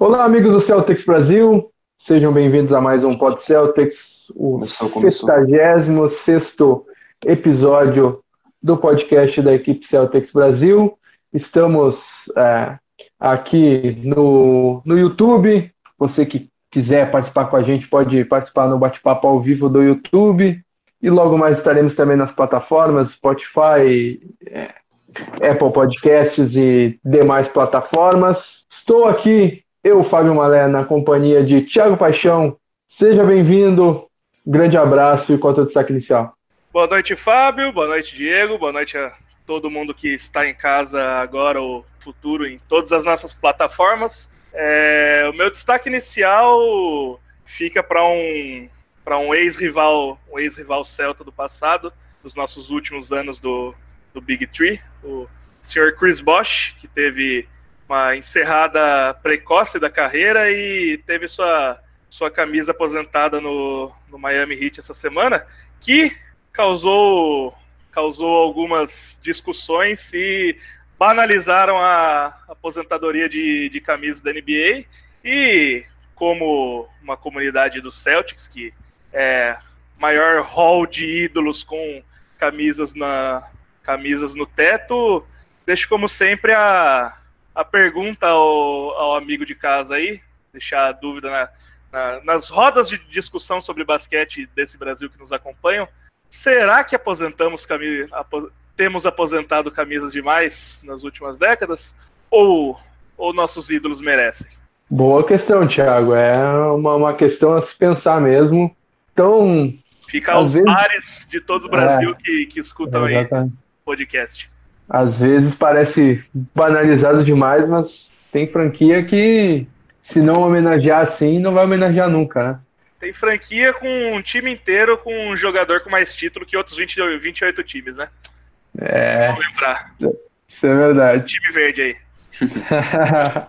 Olá, amigos do Celtics Brasil, sejam bem-vindos a mais um Pod Celtics, o 66 episódio do podcast da equipe Celtics Brasil. Estamos é, aqui no, no YouTube. Você que quiser participar com a gente pode participar no bate-papo ao vivo do YouTube. E logo mais estaremos também nas plataformas Spotify, é, Apple Podcasts e demais plataformas. Estou aqui eu, Fábio Malé, na companhia de Tiago Paixão. Seja bem-vindo, grande abraço e quanto ao destaque inicial. Boa noite, Fábio. Boa noite, Diego. Boa noite a todo mundo que está em casa agora ou futuro em todas as nossas plataformas. É, o meu destaque inicial fica para um para um ex-rival, um ex-rival celta do passado, dos nossos últimos anos do, do Big Tree, o Sr. Chris Bosch, que teve uma encerrada precoce da carreira e teve sua, sua camisa aposentada no, no Miami Heat essa semana, que causou, causou algumas discussões e banalizaram a aposentadoria de, de camisa da NBA. E como uma comunidade dos Celtics, que é maior hall de ídolos com camisas na camisas no teto, deixo como sempre a, a pergunta ao, ao amigo de casa aí, deixar a dúvida na, na, nas rodas de discussão sobre basquete desse Brasil que nos acompanham. Será que aposentamos apos, temos aposentado camisas demais nas últimas décadas? Ou, ou nossos ídolos merecem? Boa questão, Thiago. É uma, uma questão a se pensar mesmo. Então. Fica aos vezes... bares de todo o Brasil é, que, que escutam é, aí o podcast às vezes parece banalizado demais, mas tem franquia que, se não homenagear assim, não vai homenagear nunca, né? Tem franquia com um time inteiro com um jogador com mais título que outros 20, 28 times, né? É. Vou lembrar. Isso é verdade. Time verde aí.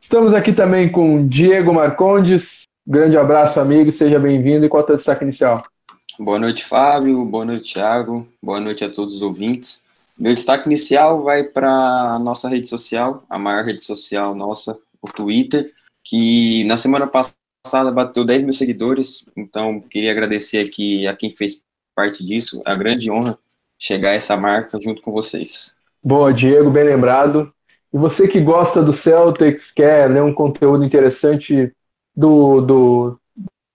Estamos aqui também com Diego Marcondes. Grande abraço, amigo. Seja bem-vindo. E qual é o destaque inicial? Boa noite, Fábio. Boa noite, Thiago. Boa noite a todos os ouvintes. Meu destaque inicial vai para a nossa rede social, a maior rede social nossa, o Twitter, que na semana passada bateu 10 mil seguidores, então queria agradecer aqui a quem fez parte disso, é a grande honra chegar a essa marca junto com vocês. Boa, Diego, bem lembrado. E você que gosta do Celtics, quer ler um conteúdo interessante do, do,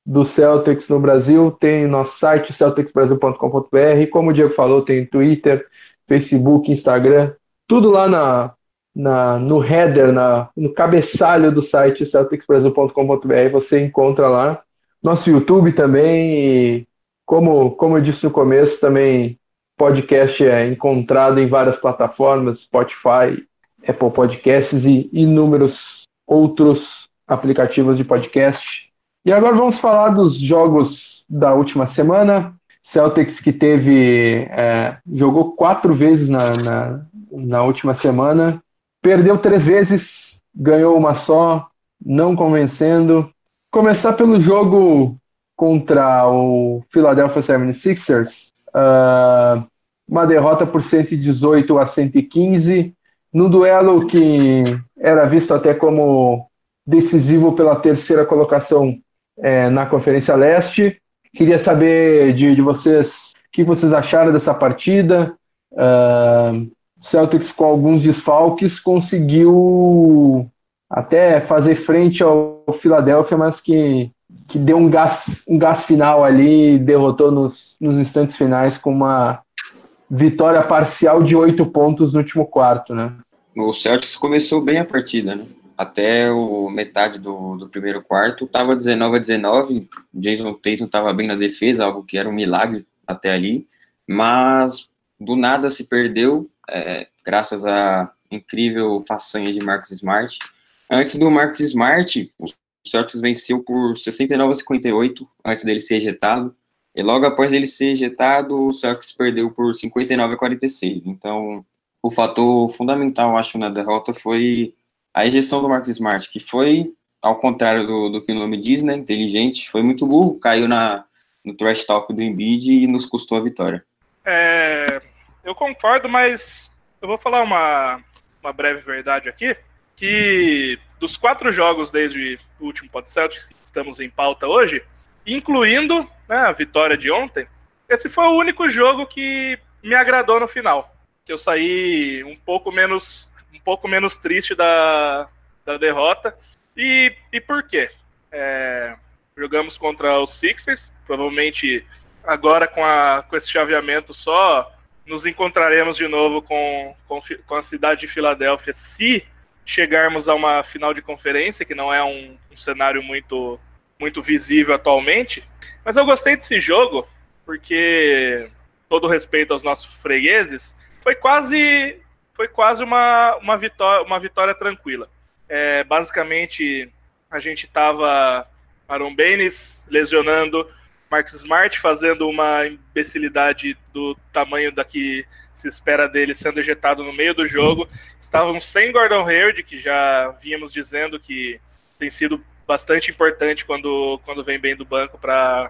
do Celtics no Brasil, tem nosso site celticsbrasil.com.br. Como o Diego falou, tem Twitter, Facebook, Instagram, tudo lá na, na, no header, na, no cabeçalho do site celticsbrasil.com.br, você encontra lá. Nosso YouTube também, como, como eu disse no começo, também podcast é encontrado em várias plataformas, Spotify, Apple Podcasts e inúmeros outros aplicativos de podcast. E agora vamos falar dos jogos da última semana. Celtics que teve. É, jogou quatro vezes na, na, na, última semana, perdeu três vezes, ganhou uma só, não convencendo. Começar pelo jogo contra o Philadelphia 76ers, uh, uma derrota por 118 a 115, no duelo que era visto até como decisivo pela terceira colocação é, na Conferência Leste. Queria saber de, de vocês o que vocês acharam dessa partida. Uh, Celtics com alguns desfalques conseguiu até fazer frente ao Philadelphia, mas que, que deu um gás, um gás final ali, derrotou nos, nos instantes finais com uma vitória parcial de oito pontos no último quarto, né? O Celtics começou bem a partida, né? Até o metade do, do primeiro quarto, estava 19 a 19, Jason Tatum estava bem na defesa, algo que era um milagre até ali, mas do nada se perdeu, é, graças à incrível façanha de Marcus Smart. Antes do Marcus Smart, o Celtics venceu por 69 a 58, antes dele ser ejetado, e logo após ele ser ejetado, o Celtics perdeu por 59 a 46, então o fator fundamental, acho, na derrota foi a ejeção do Marcus Smart, que foi, ao contrário do, do que o nome diz, né, inteligente, foi muito burro, caiu na, no trash talk do Embiid e nos custou a vitória. É, eu concordo, mas eu vou falar uma, uma breve verdade aqui, que dos quatro jogos desde o último Pod Celtics que estamos em pauta hoje, incluindo né, a vitória de ontem, esse foi o único jogo que me agradou no final. Que eu saí um pouco menos, um pouco menos triste da, da derrota. E, e por quê? É, jogamos contra os Sixers, provavelmente agora com, a, com esse chaveamento só nos encontraremos de novo com, com, com a cidade de Filadélfia se chegarmos a uma final de conferência, que não é um, um cenário muito, muito visível atualmente. Mas eu gostei desse jogo, porque, todo respeito aos nossos fregueses, foi quase, foi quase uma, uma, vitória, uma vitória tranquila. É, basicamente, a gente estava Aaron Baines lesionando, Marcus Smart fazendo uma imbecilidade do tamanho da que se espera dele sendo ejetado no meio do jogo. Estavam sem Gordon Hayward, que já vínhamos dizendo que tem sido bastante importante quando, quando vem bem do banco para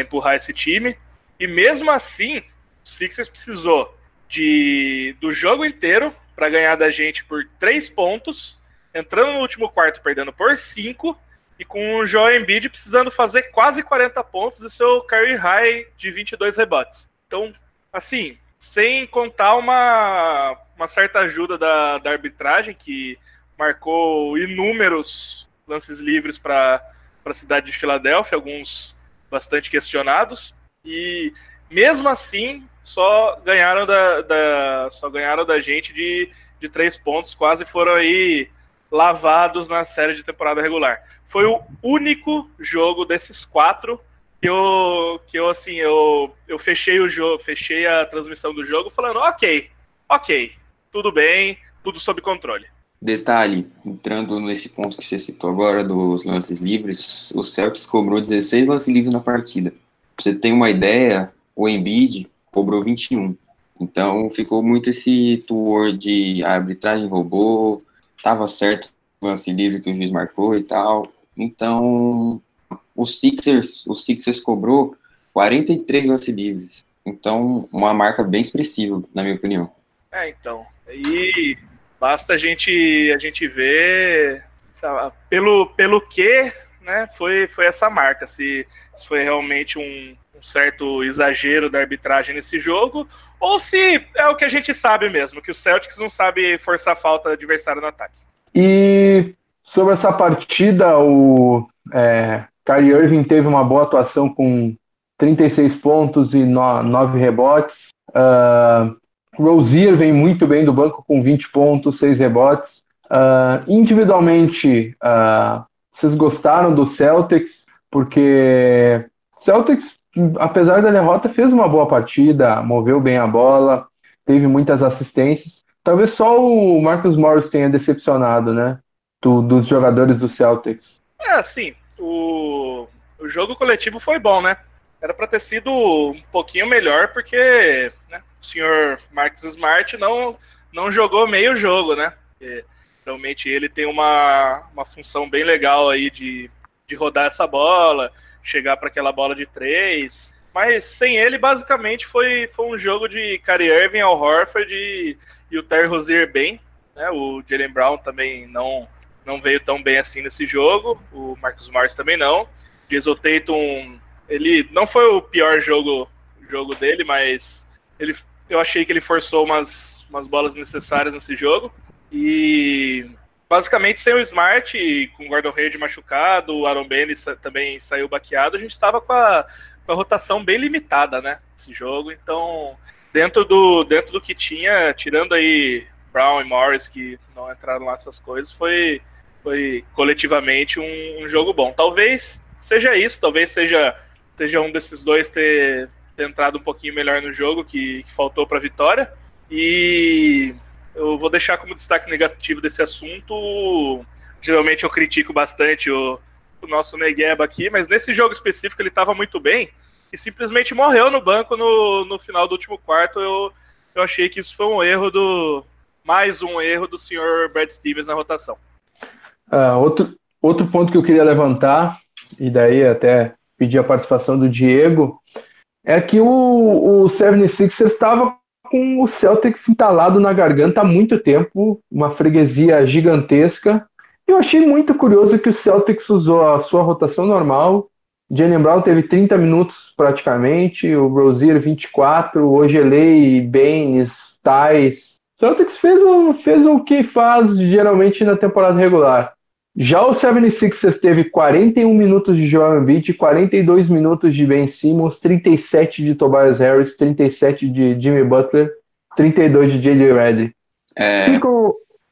empurrar esse time. E mesmo assim, o Sixers precisou de, do jogo inteiro para ganhar da gente por três pontos, entrando no último quarto perdendo por cinco e com o Joel Embiid precisando fazer quase 40 pontos e seu career high de 22 rebotes. Então, assim, sem contar uma, uma certa ajuda da, da arbitragem, que marcou inúmeros lances livres para a cidade de Filadélfia, alguns bastante questionados, e mesmo assim só ganharam da, da só ganharam da gente de, de três pontos, quase foram aí lavados na série de temporada regular. Foi o único jogo desses quatro que eu, que eu assim, eu, eu fechei o jogo, fechei a transmissão do jogo falando, ok, ok, tudo bem, tudo sob controle. Detalhe, entrando nesse ponto que você citou agora dos lances livres, o Celtics cobrou 16 lances livres na partida. Pra você ter uma ideia, o Embiid cobrou 21. Então ficou muito esse tour de arbitragem roubou, estava certo o lance livre que o juiz marcou e tal. Então, o Sixers, o Sixers cobrou 43 lances livres. Então, uma marca bem expressiva, na minha opinião. É, então. E basta a gente a gente ver sabe, pelo pelo que, né, foi foi essa marca, se, se foi realmente um, um certo exagero da arbitragem nesse jogo ou se é o que a gente sabe mesmo, que o Celtics não sabe forçar a falta adversário no ataque. E sobre essa partida, o é, Kyrie Irving teve uma boa atuação com 36 pontos e 9 rebotes. Uh, Rozier vem muito bem do banco com 20 pontos, 6 rebotes. Uh, individualmente, uh, vocês gostaram do Celtics? Porque Celtics apesar da derrota, fez uma boa partida, moveu bem a bola, teve muitas assistências. Talvez só o Marcus Morris tenha decepcionado, né? Do, dos jogadores do Celtics. É, assim, o, o jogo coletivo foi bom, né? Era para ter sido um pouquinho melhor, porque né, o senhor Marcus Smart não, não jogou meio jogo, né? Realmente ele tem uma, uma função bem legal aí de, de rodar essa bola, chegar para aquela bola de três. Mas sem ele, basicamente, foi, foi um jogo de Kyrie Irving ao Horford e, e o Terry Rozier bem. Né? O Jalen Brown também não, não veio tão bem assim nesse jogo. O Marcus Morris também não. Jason Tatum, ele não foi o pior jogo, jogo dele, mas ele, eu achei que ele forçou umas, umas bolas necessárias nesse jogo. E basicamente sem o Smart, com o Gordon Hayward machucado, o Aaron Baines também saiu baqueado, a gente estava com a, com a rotação bem limitada, né, esse jogo, então dentro do, dentro do que tinha, tirando aí Brown e Morris, que não entraram lá essas coisas, foi, foi coletivamente um, um jogo bom. Talvez seja isso, talvez seja, seja um desses dois ter, ter entrado um pouquinho melhor no jogo, que, que faltou para a vitória, e eu vou deixar como destaque negativo desse assunto. Geralmente eu critico bastante o, o nosso Negueba aqui, mas nesse jogo específico ele estava muito bem e simplesmente morreu no banco no, no final do último quarto. Eu, eu achei que isso foi um erro do. Mais um erro do senhor Brad Stevens na rotação. Uh, outro, outro ponto que eu queria levantar, e daí até pedir a participação do Diego, é que o, o 76ers estava com o Celtics entalado na garganta há muito tempo, uma freguesia gigantesca, Eu achei muito curioso que o Celtics usou a sua rotação normal. Jalen Brown teve 30 minutos praticamente, o Rozier 24, o Ogelei, Baines, Tais. O Celtics fez, fez o que faz geralmente na temporada regular. Já o 76ers teve 41 minutos de Joel Embiid, 42 minutos de Ben Simmons, 37 de Tobias Harris, 37 de Jimmy Butler, 32 de J.J. Redick. É... Fica,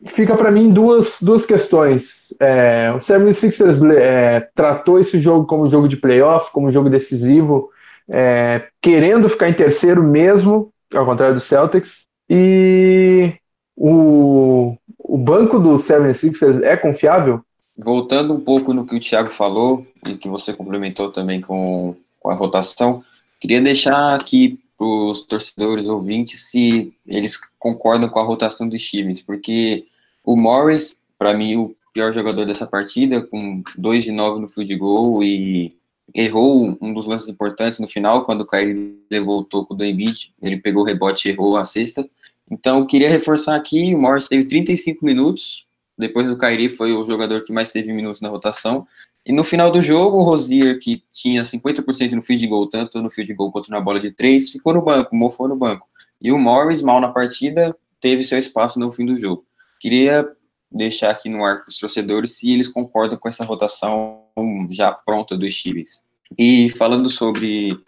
fica para mim duas, duas questões. É, o 76ers é, tratou esse jogo como jogo de playoff, como jogo decisivo, é, querendo ficar em terceiro mesmo, ao contrário do Celtics. E o, o banco do 76ers é confiável? Voltando um pouco no que o Thiago falou e que você complementou também com, com a rotação, queria deixar aqui para os torcedores ouvintes se eles concordam com a rotação dos times, porque o Morris, para mim, o pior jogador dessa partida, com 2 de 9 no field goal e errou um dos lances importantes no final, quando o Kyrie levou o toco do Embiid, ele pegou o rebote e errou a sexta. Então, queria reforçar aqui, o Morris teve 35 minutos, depois do Kyrie foi o jogador que mais teve minutos na rotação, e no final do jogo, o Rosier, que tinha 50% no field goal, tanto no field goal quanto na bola de três, ficou no banco, mofou no banco. E o Morris, mal na partida, teve seu espaço no fim do jogo. Queria deixar aqui no ar para os torcedores se eles concordam com essa rotação já pronta dos times. E falando sobre,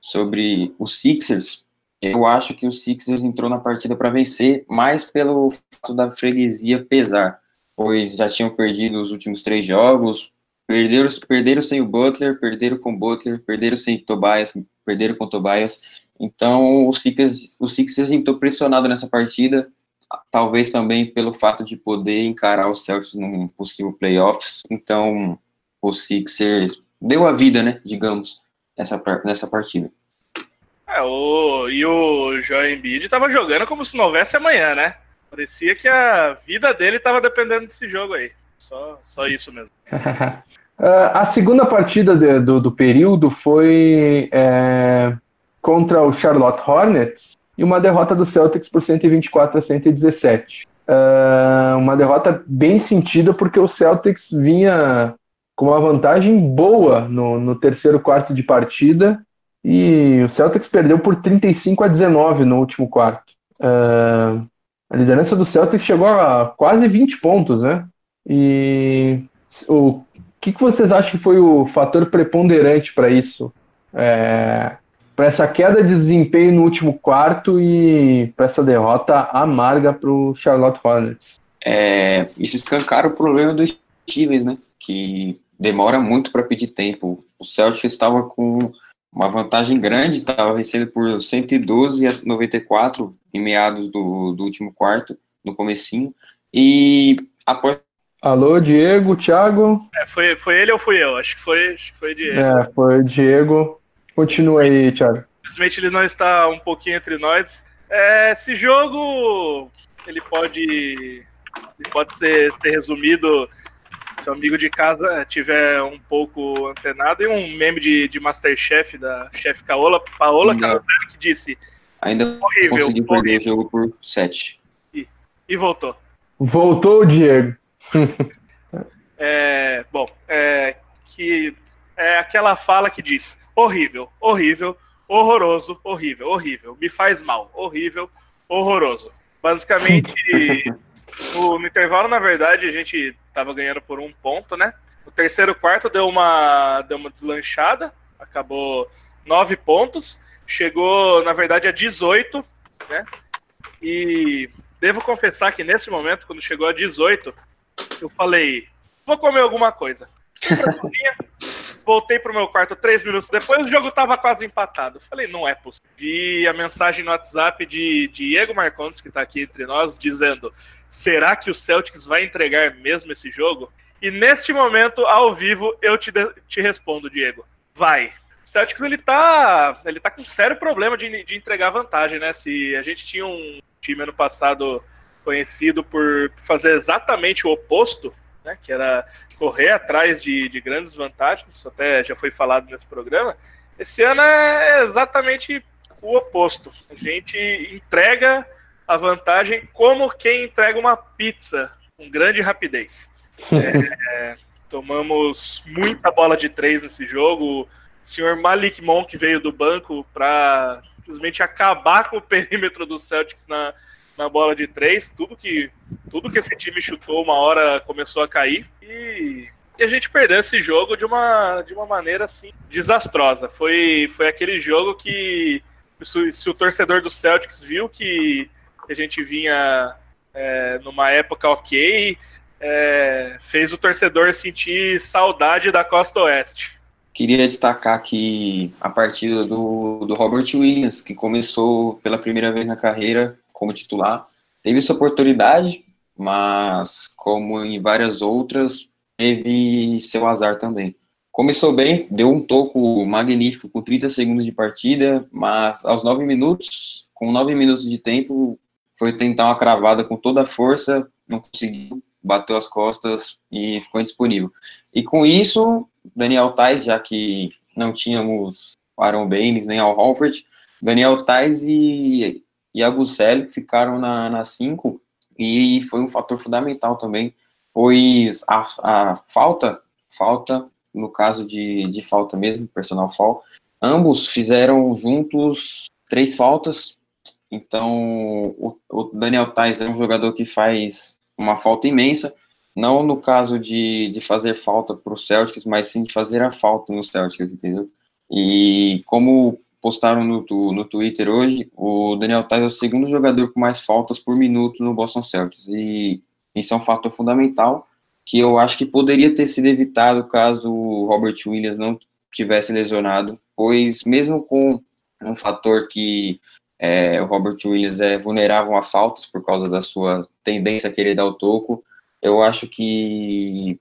sobre os Sixers, eu acho que o Sixers entrou na partida para vencer, mais pelo fato da freguesia pesar, pois já tinham perdido os últimos três jogos, Perderam, perderam sem o Butler, perderam com o Butler, perderam sem Tobias, perderam com o Tobias. Então, o Sixers, o Sixers entrou pressionado nessa partida, talvez também pelo fato de poder encarar os Celtics num possível playoffs. Então, o Sixers deu a vida, né, digamos, nessa, nessa partida. É, o, e o Joel Embiid estava jogando como se não houvesse amanhã, né? Parecia que a vida dele estava dependendo desse jogo aí. Só, só isso mesmo. Uh, a segunda partida de, do, do, período foi é, contra o Charlotte Hornets e uma derrota do Celtics por 124 a 117. Uh, ah, uma derrota bem sentida porque o Celtics vinha com uma vantagem boa no, no terceiro quarto de partida e o Celtics perdeu por 35 a 19 no último quarto. Uh, a liderança do Celtics chegou a quase 20 pontos, né? E o que, que vocês acham que foi o fator preponderante para isso? É, para essa queda de desempenho no último quarto e para essa derrota amarga para o Charlotte Hornets? É, isso escancara o problema dos times, né? Que demora muito para pedir tempo. O Celtics estava com uma vantagem grande, estava vencendo por 112 a 94 em meados do, do último quarto, no comecinho, e após Alô, Diego, Thiago? É, foi, foi ele ou fui eu? Acho que foi, acho que foi Diego. É, foi o Diego. Continua aí, Thiago. Infelizmente ele não está um pouquinho entre nós. É, esse jogo ele pode, ele pode ser, ser resumido se o amigo de casa tiver um pouco antenado, e um meme de, de Masterchef da chefe Paola, Paola Carosella, que disse Ainda horrível, consegui perder o jogo por 7. E, e voltou. Voltou, Diego. é, bom, é, que é aquela fala que diz horrível, horrível, horroroso, horrível, horrível, me faz mal, horrível, horroroso. Basicamente, no, no intervalo, na verdade, a gente estava ganhando por um ponto, né? O terceiro quarto deu uma, deu uma deslanchada, acabou nove pontos, chegou, na verdade, a 18, né? E devo confessar que nesse momento, quando chegou a 18, eu falei, vou comer alguma coisa. Cozinha, voltei pro meu quarto três minutos depois, o jogo tava quase empatado. falei, não é possível. Vi a mensagem no WhatsApp de Diego Marcondes, que tá aqui entre nós, dizendo: será que o Celtics vai entregar mesmo esse jogo? E neste momento, ao vivo, eu te, te respondo, Diego. Vai. O Celtics ele tá, ele tá com sério problema de, de entregar vantagem, né? Se a gente tinha um time ano passado conhecido por fazer exatamente o oposto, né, que era correr atrás de, de grandes vantagens, isso até já foi falado nesse programa. Esse ano é exatamente o oposto. A gente entrega a vantagem como quem entrega uma pizza com grande rapidez. É, tomamos muita bola de três nesse jogo. O senhor Malik Monk veio do banco para simplesmente acabar com o perímetro do Celtics na, na bola de três. Tudo que, tudo que esse time chutou uma hora começou a cair. E, e, a gente perdeu esse jogo de uma, de uma maneira assim desastrosa. Foi, foi aquele jogo que se, se o torcedor do Celtics viu que a gente vinha é, numa época ok, é, fez o torcedor sentir saudade da Costa Oeste. Queria destacar aqui a partida do, do Robert Williams, que começou pela primeira vez na carreira como titular. Teve sua oportunidade, mas como em várias outras, teve seu azar também. Começou bem, deu um toco magnífico com 30 segundos de partida, mas aos 9 minutos, com 9 minutos de tempo, foi tentar uma cravada com toda a força, não conseguiu, bateu as costas e ficou indisponível. E com isso, Daniel Tais, já que não tínhamos Aaron Baines nem Al Horford, Daniel Tais e, e Abusel ficaram na 5 e foi um fator fundamental também, pois a, a falta, falta, no caso de, de falta mesmo, personal fall, ambos fizeram juntos três faltas, então o, o Daniel Tais é um jogador que faz uma falta imensa, não no caso de, de fazer falta para o Celtics, mas sim de fazer a falta no Celtics, entendeu? E como postaram no, no Twitter hoje, o Daniel Tais é o segundo jogador com mais faltas por minuto no Boston Celtics, e isso é um fator fundamental que eu acho que poderia ter sido evitado caso o Robert Williams não tivesse lesionado, pois mesmo com um fator que é, o Robert Williams é vulnerável a faltas por causa da sua tendência a querer dar o toco. Eu acho que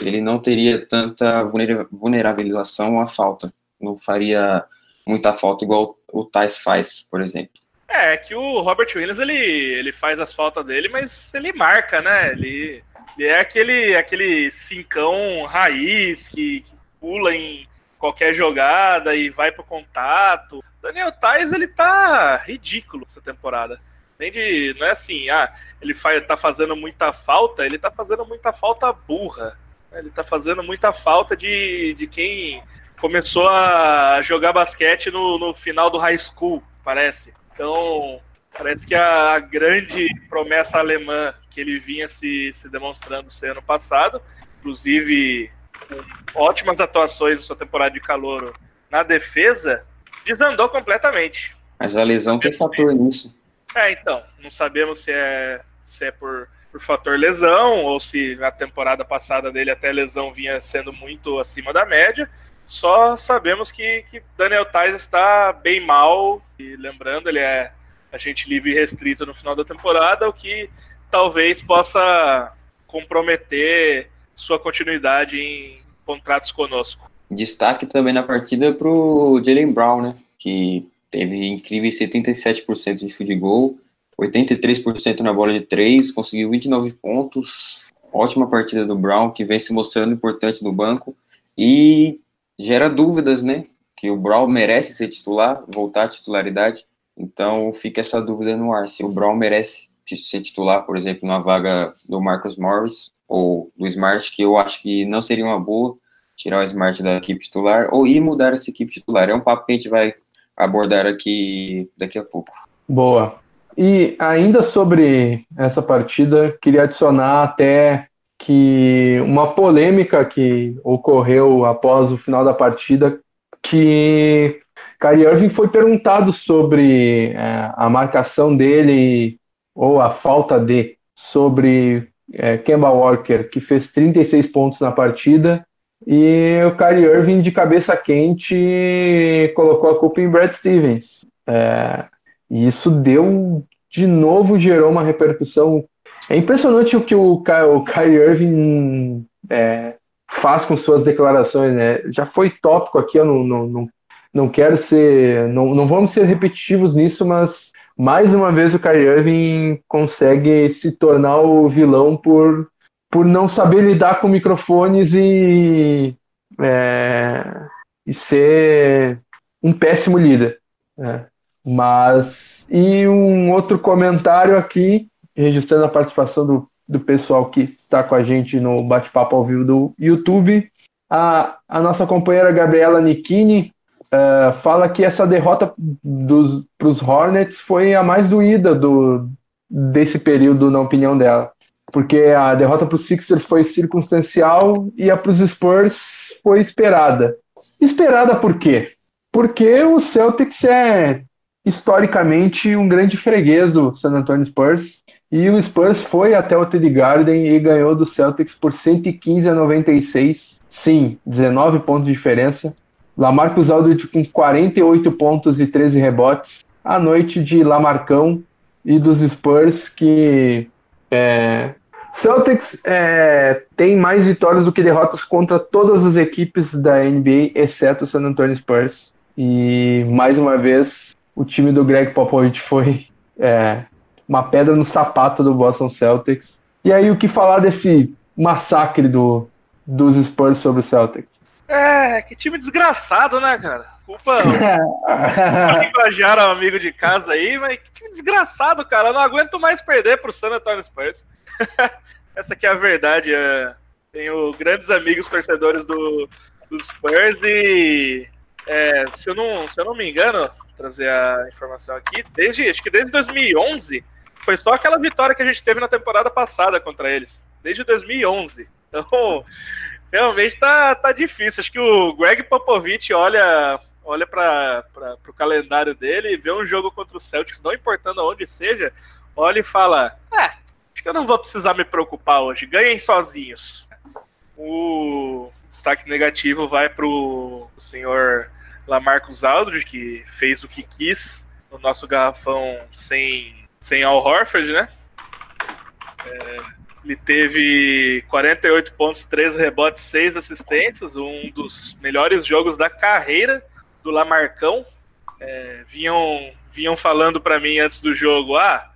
ele não teria tanta vulnerabilização à falta. Não faria muita falta igual o Tais faz, por exemplo. É, que o Robert Williams ele, ele faz as faltas dele, mas ele marca, né? Ele, ele é aquele, aquele cincão raiz que, que pula em qualquer jogada e vai pro contato. Daniel Tais, ele tá ridículo essa temporada. Nem de, não é assim, ah, ele faz, tá fazendo muita falta, ele tá fazendo muita falta burra. Ele tá fazendo muita falta de, de quem começou a jogar basquete no, no final do high school, parece. Então, parece que a grande promessa alemã que ele vinha se, se demonstrando ser ano passado, inclusive com ótimas atuações na sua temporada de calor na defesa, desandou completamente. Mas a lesão tem fator nisso. É, então, não sabemos se é, se é por, por fator lesão ou se a temporada passada dele até lesão vinha sendo muito acima da média. Só sabemos que, que Daniel Tais está bem mal, e lembrando, ele é agente livre e restrito no final da temporada, o que talvez possa comprometer sua continuidade em contratos conosco. Destaque também na partida para o Jalen Brown, né? Que teve incríveis 77% de field goal, 83% na bola de 3, conseguiu 29 pontos. Ótima partida do Brown, que vem se mostrando importante no banco. E gera dúvidas, né? Que o Brown merece ser titular, voltar à titularidade. Então fica essa dúvida no ar. Se o Brown merece ser titular, por exemplo, na vaga do Marcus Morris, ou do Smart, que eu acho que não seria uma boa tirar o Smart da equipe titular ou ir mudar essa equipe titular. É um papo que a gente vai abordar aqui daqui a pouco. Boa. E ainda sobre essa partida, queria adicionar até que uma polêmica que ocorreu após o final da partida, que Kyrie Irving foi perguntado sobre é, a marcação dele ou a falta de sobre é, Kemba Walker, que fez 36 pontos na partida, e o Kyrie Irving, de cabeça quente, colocou a culpa em Brad Stevens. É, e isso deu, de novo, gerou uma repercussão. É impressionante o que o, o Kyrie Irving é, faz com suas declarações. Né? Já foi tópico aqui, eu não, não, não, não quero ser. Não, não vamos ser repetitivos nisso, mas mais uma vez o Kyrie Irving consegue se tornar o vilão por, por não saber lidar com microfones e, é, e ser um péssimo líder. Né? Mas, e um outro comentário aqui, registrando a participação do do pessoal que está com a gente no bate-papo ao vivo do YouTube. A, a nossa companheira Gabriela Nikini uh, fala que essa derrota para os Hornets foi a mais doída do, desse período, na opinião dela. Porque a derrota para os Sixers foi circunstancial e a para os Spurs foi esperada. Esperada por quê? Porque o Celtics é historicamente um grande freguês do San Antonio Spurs. E o Spurs foi até o TD Garden e ganhou do Celtics por 115 a 96. Sim, 19 pontos de diferença. Lamarcus Aldridge com 48 pontos e 13 rebotes. A noite de Lamarcão e dos Spurs que é, Celtics é, tem mais vitórias do que derrotas contra todas as equipes da NBA, exceto o San Antonio Spurs. E mais uma vez o time do Greg Popovich foi é, uma pedra no sapato do Boston Celtics. E aí, o que falar desse massacre do, dos Spurs sobre o Celtics? É, que time desgraçado, né, cara? Culpa o amigo de casa aí, mas que time desgraçado, cara. Eu não aguento mais perder pro San Antonio Spurs. Essa aqui é a verdade. É... Tenho grandes amigos torcedores do, do Spurs e é, se, eu não, se eu não me engano, trazer a informação aqui, desde acho que desde 2011 foi só aquela vitória que a gente teve na temporada passada contra eles, desde 2011. Então, realmente tá, tá difícil. Acho que o Greg Popovich olha olha para o calendário dele, vê um jogo contra o Celtics, não importando aonde seja, olha e fala: É, acho que eu não vou precisar me preocupar hoje, ganhem sozinhos. O destaque negativo vai para o senhor Lamarcus Aldridge, que fez o que quis no nosso garrafão sem, sem Al Horford, né? É, ele teve 48 pontos, 13 rebotes, 6 assistências, um dos melhores jogos da carreira do Lamarcão. É, vinham, vinham falando para mim antes do jogo, ah,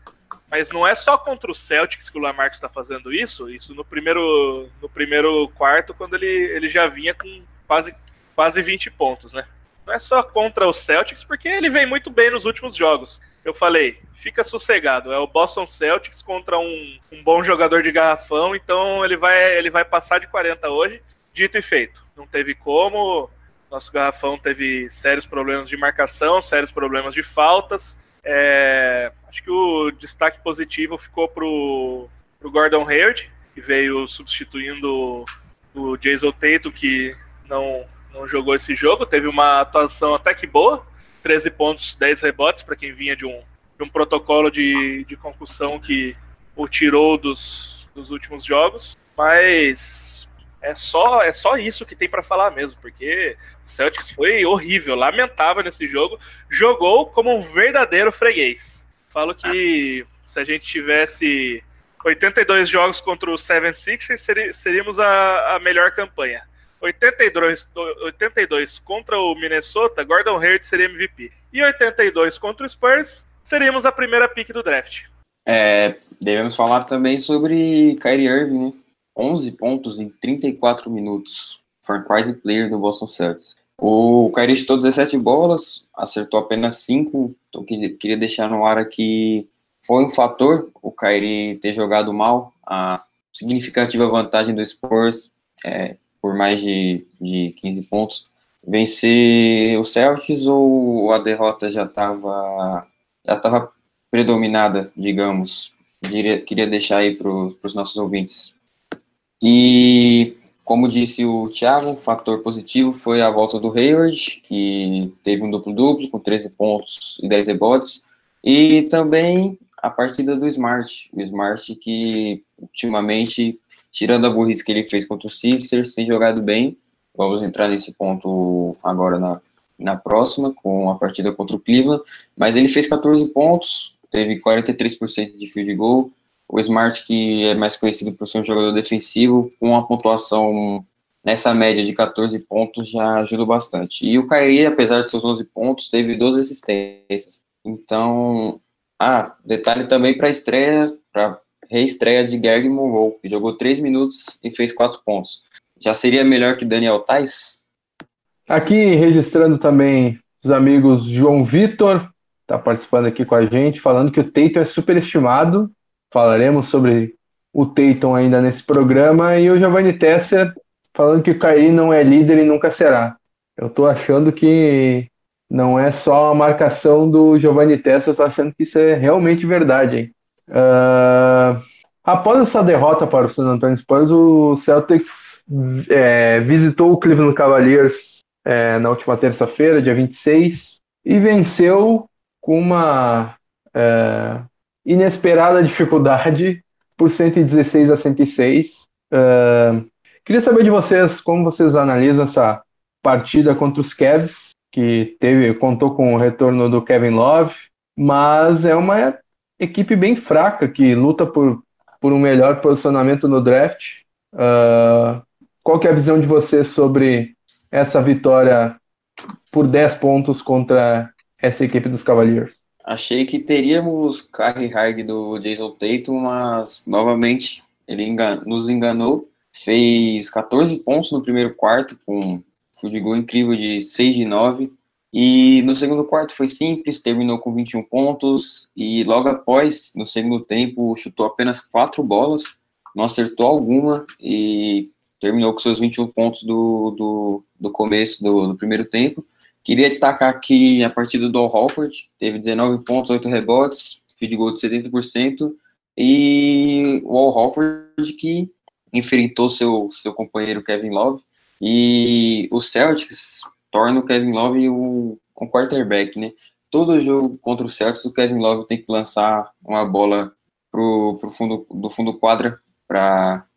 mas não é só contra o Celtics que o Lamarcus está fazendo isso, isso no primeiro, no primeiro quarto, quando ele, ele já vinha com quase, quase 20 pontos, né? Não é só contra o Celtics, porque ele vem muito bem nos últimos jogos. Eu falei, fica sossegado. É o Boston Celtics contra um, um bom jogador de garrafão, então ele vai, ele vai passar de 40 hoje. Dito e feito. Não teve como. Nosso garrafão teve sérios problemas de marcação, sérios problemas de faltas. É, acho que o destaque positivo ficou pro, pro Gordon Hayward, que veio substituindo o Jason Tatum, que não não jogou esse jogo, teve uma atuação até que boa, 13 pontos, 10 rebotes, para quem vinha de um, de um protocolo de, de concussão que o tirou dos, dos últimos jogos, mas é só, é só isso que tem para falar mesmo, porque o Celtics foi horrível, lamentável nesse jogo, jogou como um verdadeiro freguês. Falo que se a gente tivesse 82 jogos contra o 76 seríamos a, a melhor campanha. 82, 82 contra o Minnesota, Gordon Hayward seria MVP. E 82 contra o Spurs, seríamos a primeira pick do draft. É, devemos falar também sobre Kyrie Irving, né? 11 pontos em 34 minutos. Franchise player do Boston Celtics. O Kyrie chutou 17 bolas, acertou apenas 5. Então queria deixar no ar aqui. Foi um fator o Kyrie ter jogado mal. A significativa vantagem do Spurs é, por mais de, de 15 pontos, vencer o Celtics ou a derrota já estava já estava predominada, digamos? Diria, queria deixar aí para os nossos ouvintes. E, como disse o Thiago, fator positivo foi a volta do Hayward, que teve um duplo-duplo, com 13 pontos e 10 rebotes, e também a partida do Smart, o Smart que ultimamente tirando a burrice que ele fez contra o Sixers, tem jogado bem. Vamos entrar nesse ponto agora na, na próxima, com a partida contra o Cleveland. Mas ele fez 14 pontos, teve 43% de field goal. O Smart, que é mais conhecido por ser um jogador defensivo, com uma pontuação nessa média de 14 pontos já ajuda bastante. E o Kyrie, apesar de seus 11 pontos, teve 12 assistências. Então, ah, detalhe também para a estreia, para reestreia de Gary Monroe, que jogou 3 minutos e fez 4 pontos. Já seria melhor que Daniel Tais? Aqui registrando também os amigos João Vitor, está participando aqui com a gente, falando que o Tatum é superestimado. Falaremos sobre o Tatum ainda nesse programa e o Giovanni Tesser falando que o Kyrie não é líder e nunca será. Eu tô achando que não é só a marcação do Giovanni Tessa, eu tô achando que isso é realmente verdade, hein? Uh, após essa derrota para o San Antonio Spurs, o Celtics é, visitou o Cleveland Cavaliers é, na última terça-feira, dia 26, e venceu com uma é, inesperada dificuldade por 116 a 106. Uh, queria saber de vocês como vocês analisam essa partida contra os Cavs, que teve, contou com o retorno do Kevin Love, mas é uma equipe bem fraca que luta por, por um melhor posicionamento no draft. Uh, qual é a visão de vocês sobre essa vitória por 10 pontos contra essa equipe dos Cavaliers? Achei que teríamos carry high do Jason Tatum, mas novamente ele engan nos enganou. Fez 14 pontos no primeiro quarto, com field goal incrível de 6 de 9. E no segundo quarto foi simples, terminou com 21 pontos e logo após, no segundo tempo, chutou apenas quatro bolas, não acertou alguma e terminou com seus 21 pontos do, do, do começo do, do primeiro tempo. Queria destacar aqui a partida do Al teve 19 pontos, 8 rebotes, field goal de 70%, e o Al Holford que enfrentou seu, seu companheiro Kevin Love, e o Celtics torna o Kevin Love o, um quarterback, né? Todo jogo contra o Celtics, o Kevin Love tem que lançar uma bola pro, pro fundo do fundo quadra para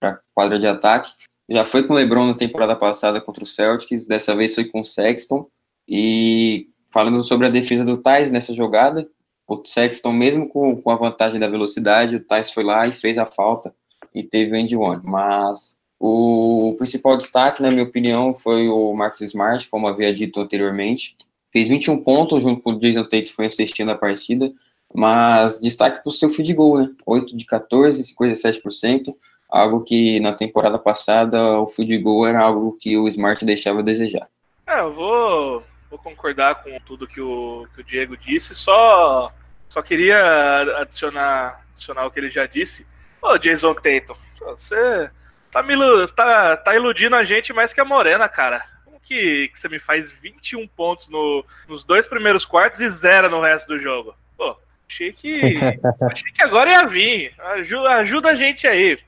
para quadra de ataque. Já foi com o LeBron na temporada passada contra o Celtics, dessa vez foi com o Sexton. E falando sobre a defesa do Thais nessa jogada, o Sexton, mesmo com, com a vantagem da velocidade, o Thais foi lá e fez a falta e teve o end one. Mas o principal destaque, na minha opinião, foi o Marcus Smart, como havia dito anteriormente. Fez 21 pontos junto com o Jason Tate, foi assistindo a partida, mas destaque para o seu field goal, né? 8 de 14, 57%, algo que na temporada passada o field goal era algo que o Smart deixava a desejar. É, eu vou, vou concordar com tudo que o, que o Diego disse, só, só queria adicionar, adicionar o que ele já disse. Ô, Jason Tatum, você Tá, me, tá, tá iludindo a gente mais que a Morena, cara. Como que, que você me faz 21 pontos no, nos dois primeiros quartos e zero no resto do jogo? Pô, achei que. achei que agora ia vir. Ajuda, ajuda a gente aí.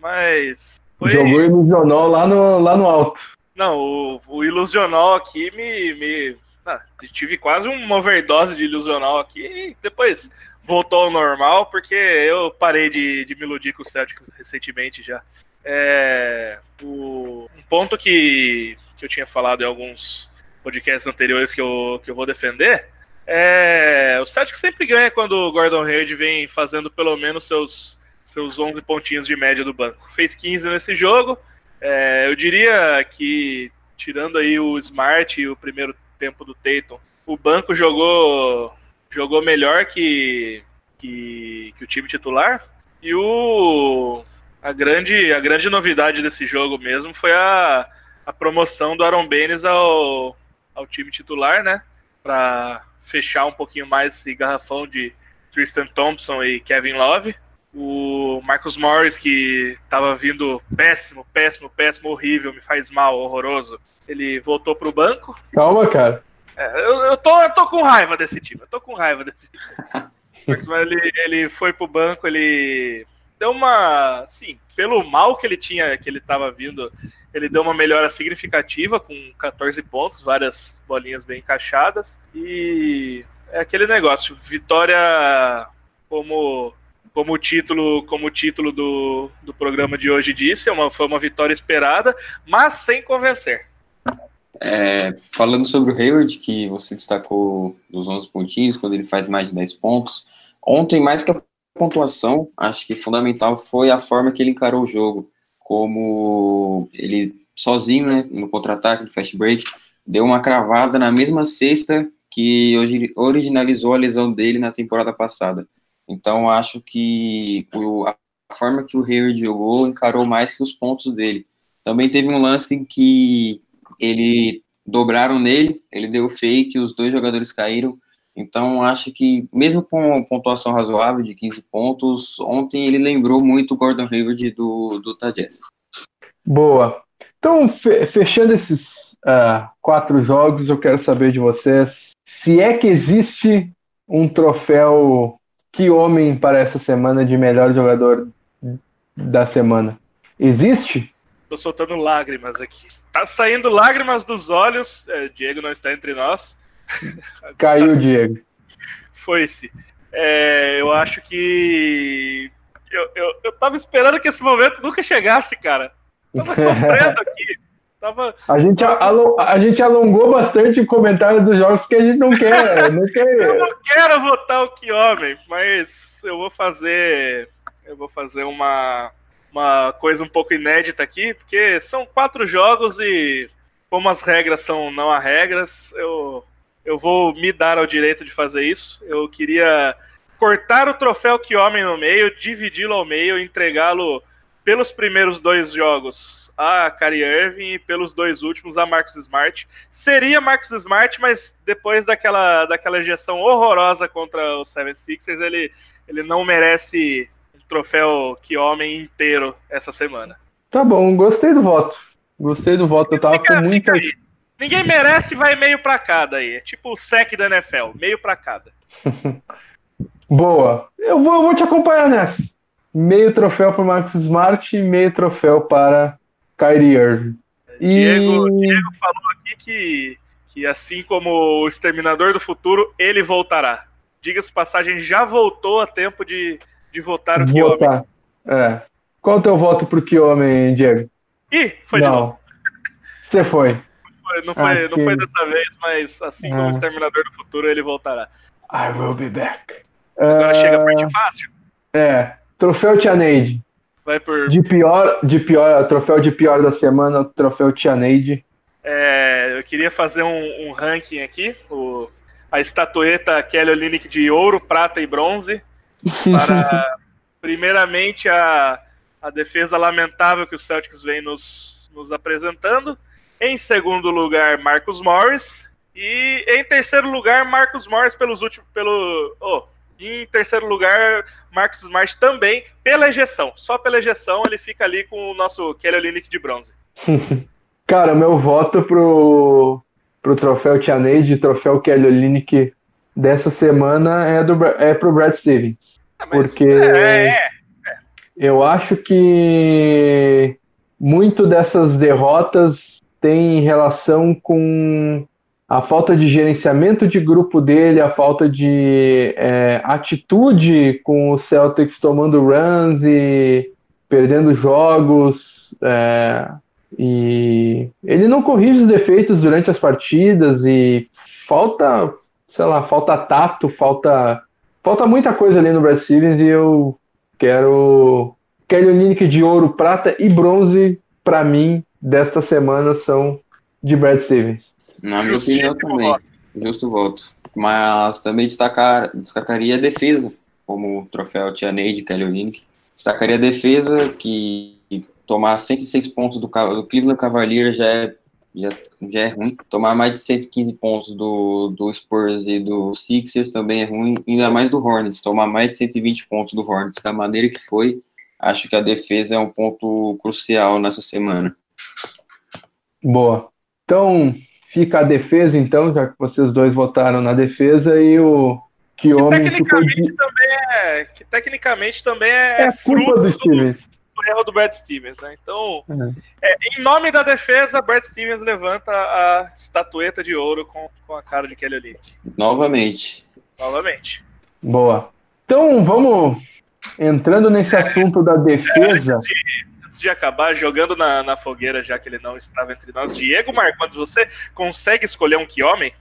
Mas. Foi... Jogou ilusional lá no, lá no alto. Não, o, o ilusional aqui me. me ah, tive quase uma overdose de ilusional aqui e depois voltou ao normal, porque eu parei de, de me iludir com o Celtics recentemente já. É, o, um ponto que, que eu tinha falado em alguns podcasts anteriores que eu, que eu vou defender é o Celtic sempre ganha quando o Gordon Hayward vem fazendo pelo menos seus, seus 11 pontinhos de média do banco. Fez 15 nesse jogo. É, eu diria que, tirando aí o Smart e o primeiro tempo do Tatum, o banco jogou jogou melhor que, que, que o time titular. E o, a grande, a grande novidade desse jogo mesmo foi a, a promoção do Aaron Baines ao, ao time titular, né? Para fechar um pouquinho mais esse garrafão de Tristan Thompson e Kevin Love. O Marcus Morris, que estava vindo péssimo, péssimo, péssimo, horrível, me faz mal, horroroso. Ele voltou para o banco. Calma, cara. É, eu, eu, tô, eu tô com raiva desse time. Eu tô com raiva desse time. Marcus Morris, ele, ele foi pro banco, ele deu uma, sim, pelo mal que ele tinha, que ele estava vindo, ele deu uma melhora significativa com 14 pontos, várias bolinhas bem encaixadas e é aquele negócio, vitória como como o título, como o título do, do programa de hoje disse, é uma, foi uma vitória esperada, mas sem convencer. É, falando sobre o Hayward, que você destacou dos 11 pontinhos, quando ele faz mais de 10 pontos, ontem, mais que a pontuação, acho que fundamental foi a forma que ele encarou o jogo, como ele sozinho, né, no contra-ataque, no fast break, deu uma cravada na mesma cesta que originalizou a lesão dele na temporada passada. Então acho que o, a forma que o Hayward jogou encarou mais que os pontos dele. Também teve um lance em que ele dobraram nele, ele deu fake, os dois jogadores caíram Então, acho que, mesmo com pontuação razoável de 15 pontos, ontem ele lembrou muito o Gordon Hayward do, do Tajes. Boa. Então, fechando esses uh, quatro jogos, eu quero saber de vocês se é que existe um troféu que homem para essa semana de melhor jogador da semana. Existe? Tô soltando lágrimas aqui. Tá saindo lágrimas dos olhos. É, Diego não está entre nós. Caiu Diego. Foi-se. É, eu acho que. Eu, eu, eu tava esperando que esse momento nunca chegasse, cara. Tava sofrendo aqui. Tava, a, gente tava... a, a, gente alongou bastante o comentário dos jogos porque a gente não quer. Não quer... eu não quero votar o que homem, mas eu vou fazer. Eu vou fazer uma, uma coisa um pouco inédita aqui, porque são quatro jogos e como as regras são não há regras, eu, eu vou me dar ao direito de fazer isso. Eu queria cortar o troféu que homem no meio, dividi-lo ao meio, entregá-lo pelos primeiros dois jogos a Kyrie Irving e pelos dois últimos a Marcus Smart. Seria Marcus Smart, mas depois daquela, daquela ejeção horrorosa contra os 76ers, ele, ele não merece um troféu que homem inteiro essa semana. Tá bom, gostei do voto. Gostei do voto, eu tava fica, com muita... Ninguém merece, vai meio pra cada aí. É tipo o sec da NFL, meio pra cada. Boa. Eu vou, eu vou te acompanhar nessa meio troféu para Marcus Smart e meio troféu para Kyrie Irving. E... Diego, Diego falou aqui que, que assim como o Exterminador do Futuro, ele voltará. Diga-se passagem, já voltou a tempo de, de votar o Votar. É. Qual o teu voto pro que homem, Diego? Ih, foi não. de novo. Você foi. Não foi, não, foi, não foi dessa vez, mas assim como o é. Exterminador do Futuro, ele voltará. I will be back. Agora uh... chega a parte fácil. É. Troféu Tia Neide. Vai por. De pior, de pior, troféu de pior da semana, troféu Tia Neide. É, eu queria fazer um, um ranking aqui. O, a estatueta Kelly Olynyk de ouro, prata e bronze. Para, primeiramente, a, a defesa lamentável que o Celtics vem nos, nos apresentando. Em segundo lugar, Marcus Morris. E em terceiro lugar, Marcus Morris pelos últimos. Pelo, oh, e em terceiro lugar, Marcos Smart também, pela ejeção. Só pela ejeção ele fica ali com o nosso Kelly Olynyk de bronze. Cara, meu voto pro, pro troféu Tianeide, troféu Kelly Olynyk dessa semana é, do, é pro Brad Stevens. Ah, porque é, é, é. eu acho que muito dessas derrotas tem relação com a falta de gerenciamento de grupo dele, a falta de é, atitude com o Celtics tomando runs e perdendo jogos. É, e ele não corrige os defeitos durante as partidas e falta, sei lá, falta tato, falta falta muita coisa ali no Brad Stevens e eu quero Kelly Olynyk de ouro, prata e bronze para mim desta semana são de Brad Stevens. Na minha opinião também. Voto. Justo voto. Mas também destacar, destacaria a defesa, como o troféu Tia Neide, Kelly Olynyk. Destacaria a defesa, que tomar 106 pontos do, do Cleveland Cavaliers já é, já, já é ruim. Tomar mais de 115 pontos do, do Spurs e do Sixers também é ruim. Ainda mais do Hornets. Tomar mais de 120 pontos do Hornets, da maneira que foi, acho que a defesa é um ponto crucial nessa semana. Boa. Então, Fica a defesa, então, já que vocês dois votaram na defesa, e o que, que homem tecnicamente ficou... também é Que tecnicamente também é, é fruto do Stevens. Do erro do Brad Stevens, né? Então, é. É, em nome da defesa, Brad Stevens levanta a estatueta de ouro com, com a cara de Kelly Olynyk. Novamente. Novamente. Boa. Então, vamos entrando nesse assunto da defesa. É, antes de acabar, jogando na, na fogueira, já que ele não estava entre nós, Diego Marcondes, você consegue escolher um que homem?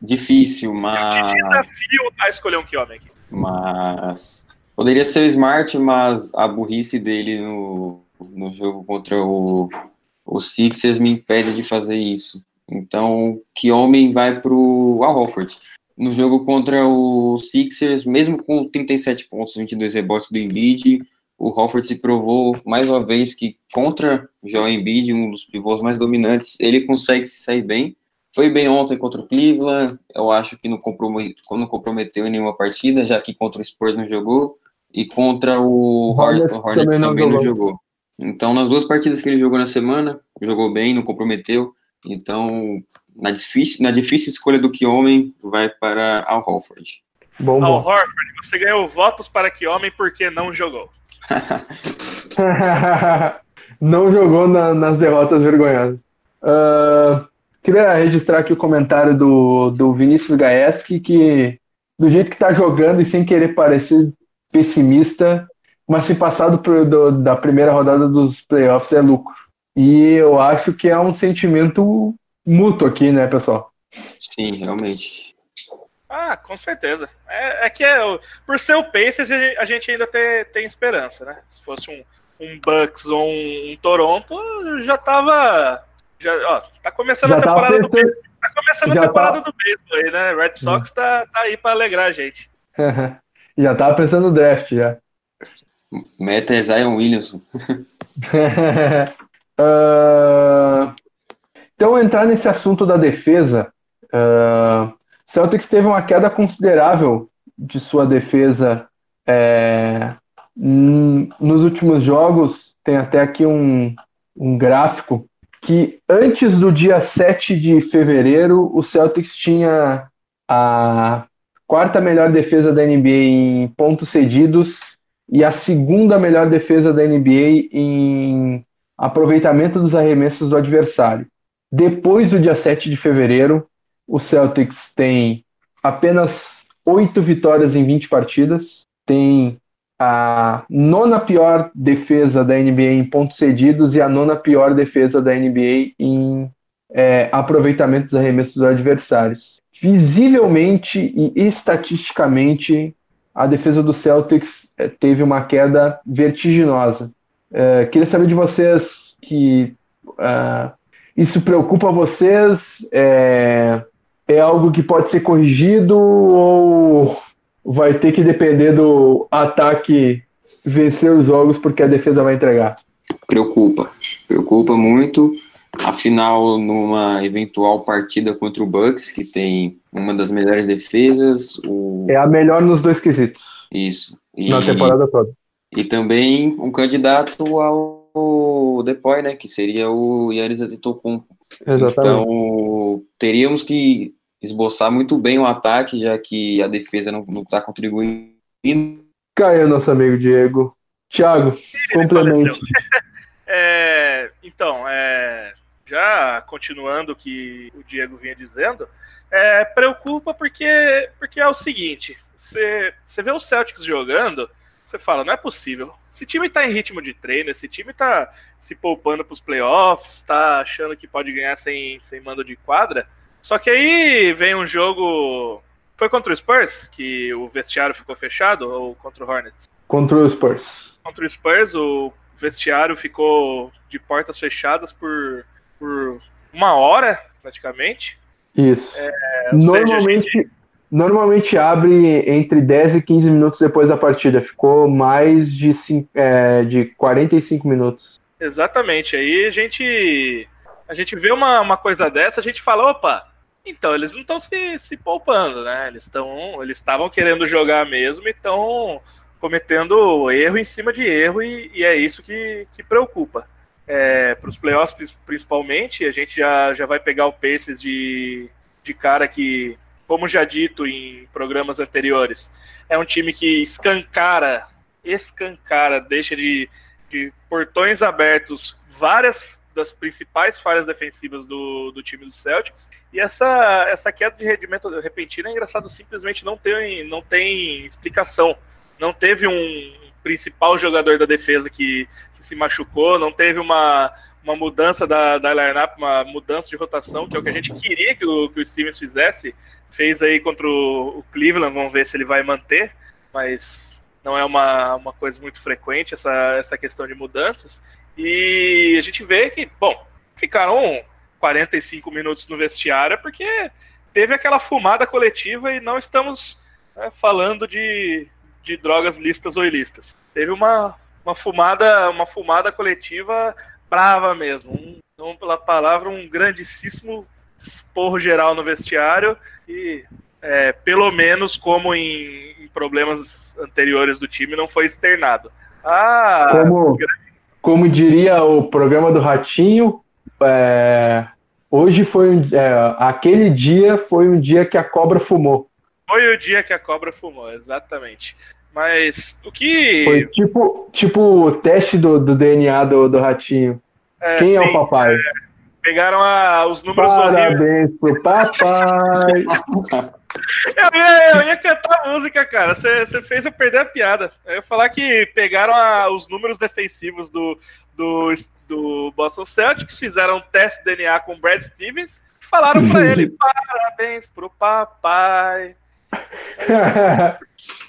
Difícil, mas. desafio a escolher um que homem aqui. Mas. Poderia ser o Smart, mas a burrice dele no, no jogo contra o, o Sixers me impede de fazer isso. Então, que homem vai pro Al Hofford. No jogo contra o Sixers, mesmo com 37 pontos, 22 rebotes do Embiid, o Hofford se provou mais uma vez que contra o Joel Embiid, um dos pivôs mais dominantes, ele consegue se sair bem. foi bem ontem contra o Cleveland, eu acho que não comprometeu, não comprometeu em nenhuma partida, já que contra o Spurs não jogou, e contra o Hornets, o Hornets também, também, não, não jogou. Então, nas duas partidas que ele jogou na semana, jogou bem, não comprometeu. Então, na difícil, na difícil escolha do que homem, vai para Al Horford. Bom, Al Horford, você ganhou votos para que homem porque não jogou. não jogou na, nas derrotas vergonhosas. Uh, queria registrar aqui o comentário do, do Vinícius Gaeski, que do jeito que tá jogando e sem querer parecer pessimista, mas se passado por, do, da primeira rodada dos playoffs é lucro. E eu acho que é um sentimento mútuo aqui, né, pessoal? Sim, realmente. Ah, com certeza. É, é que é, por ser o Pacers, a gente ainda tem, tem esperança, né? Se fosse um, um Bucks ou um, um Toronto, já tava. Já, ó, tá começando já a temporada do Tá começando a temporada tá... do beisebol aí, né? Red Sox tá, tá aí para alegrar a gente. já tava pensando no draft já. Meta é Zion Williamson. uh, então, entrar nesse assunto da defesa, uh, Celtics teve uma queda considerável de sua defesa é, nos últimos jogos. Tem até aqui um, um gráfico que antes do dia 7 de fevereiro, o Celtics tinha a quarta melhor defesa da NBA em pontos cedidos e a segunda melhor defesa da NBA em aproveitamento dos arremessos do adversário. Depois do dia 7 de fevereiro, o Celtics tem apenas oito vitórias em 20 partidas, tem a nona pior defesa da NBA em pontos cedidos e a nona pior defesa da NBA em é, aproveitamento dos arremessos dos adversários. Visivelmente e estatisticamente, a defesa do Celtics é, teve uma queda vertiginosa. É, queria saber de vocês que uh, isso preocupa vocês? É, é algo que pode ser corrigido ou vai ter que depender do ataque vencer os jogos porque a defesa vai entregar? Preocupa, preocupa muito. Afinal, numa eventual partida contra o Bucks, que tem uma das melhores defesas, o... é a melhor nos dois quesitos. Isso. E, na temporada toda. E também um candidato ao Depoy, né, que seria o Yannis Antetokounmpo. Exatamente. Então, teríamos que esboçar muito bem o ataque, já que a defesa não está contribuindo. Caiu nosso amigo Diego. Thiago, complemente. é, então, é, já continuando o que o Diego vinha dizendo, é, preocupa porque, porque é o seguinte: você, você vê o Celtics jogando, você fala, não é possível. Esse time tá em ritmo de treino, esse time tá se poupando pros playoffs, tá achando que pode ganhar sem, sem mando de quadra. Só que aí vem um jogo. Foi contra o Spurs que o vestiário ficou fechado ou contra o Hornets? Contra o Spurs. Contra o Spurs, o vestiário ficou de portas fechadas por, por uma hora, praticamente. Isso. É, normalmente, seja, gente... normalmente abre entre 10 e 15 minutos depois da partida. Ficou mais de, é, de 45 minutos. Exatamente. Aí a gente, a gente vê uma, uma coisa dessa, a gente fala, opa, então, eles não estão se, se poupando, né? Eles estão. Eles estavam querendo jogar mesmo e estão cometendo erro em cima de erro, e, e é isso que, que preocupa. É, Para os playoffs, principalmente, a gente já, já vai pegar o Pacers de, de cara que, como já dito em programas anteriores, é um time que escancara, escancara, deixa de, de portões abertos várias das principais falhas defensivas do, do time do Celtics. E essa, essa queda de rendimento repentina é engraçado, simplesmente não tem, não tem explicação. Não teve um principal jogador da defesa que, que se machucou, não teve uma, uma mudança da, da lineup, uma mudança de rotação, que é o que a gente queria que o, que o Stevens fizesse. Fez aí contra o, o Cleveland, vamos ver se ele vai manter, mas não é uma, uma coisa muito frequente essa, essa questão de mudanças. E a gente vê que, bom, ficaram 45 minutos no vestiário porque teve aquela fumada coletiva e não estamos né, falando de, de drogas listas ou ilícitas. Teve uma, uma fumada uma fumada coletiva brava mesmo. Um, não pela palavra, um grandíssimo esporro geral no vestiário e é, pelo menos como em, em, problemas anteriores do time não foi externado. Ah, como, como diria o programa do Ratinho, é, hoje foi um, é, aquele dia foi um dia que a cobra fumou. Foi o dia que a cobra fumou, exatamente. Mas o que. Foi tipo, tipo o teste do, do DNA do, do ratinho. É, Quem sim, é o papai? É, pegaram a, os números Parabéns pro papai! eu, ia, eu ia cantar música, cara. Você fez eu perder a piada. Eu ia falar que pegaram a, os números defensivos do, do, do Boston Celtics, fizeram um teste DNA com o Brad Stevens e falaram para ele: parabéns pro papai.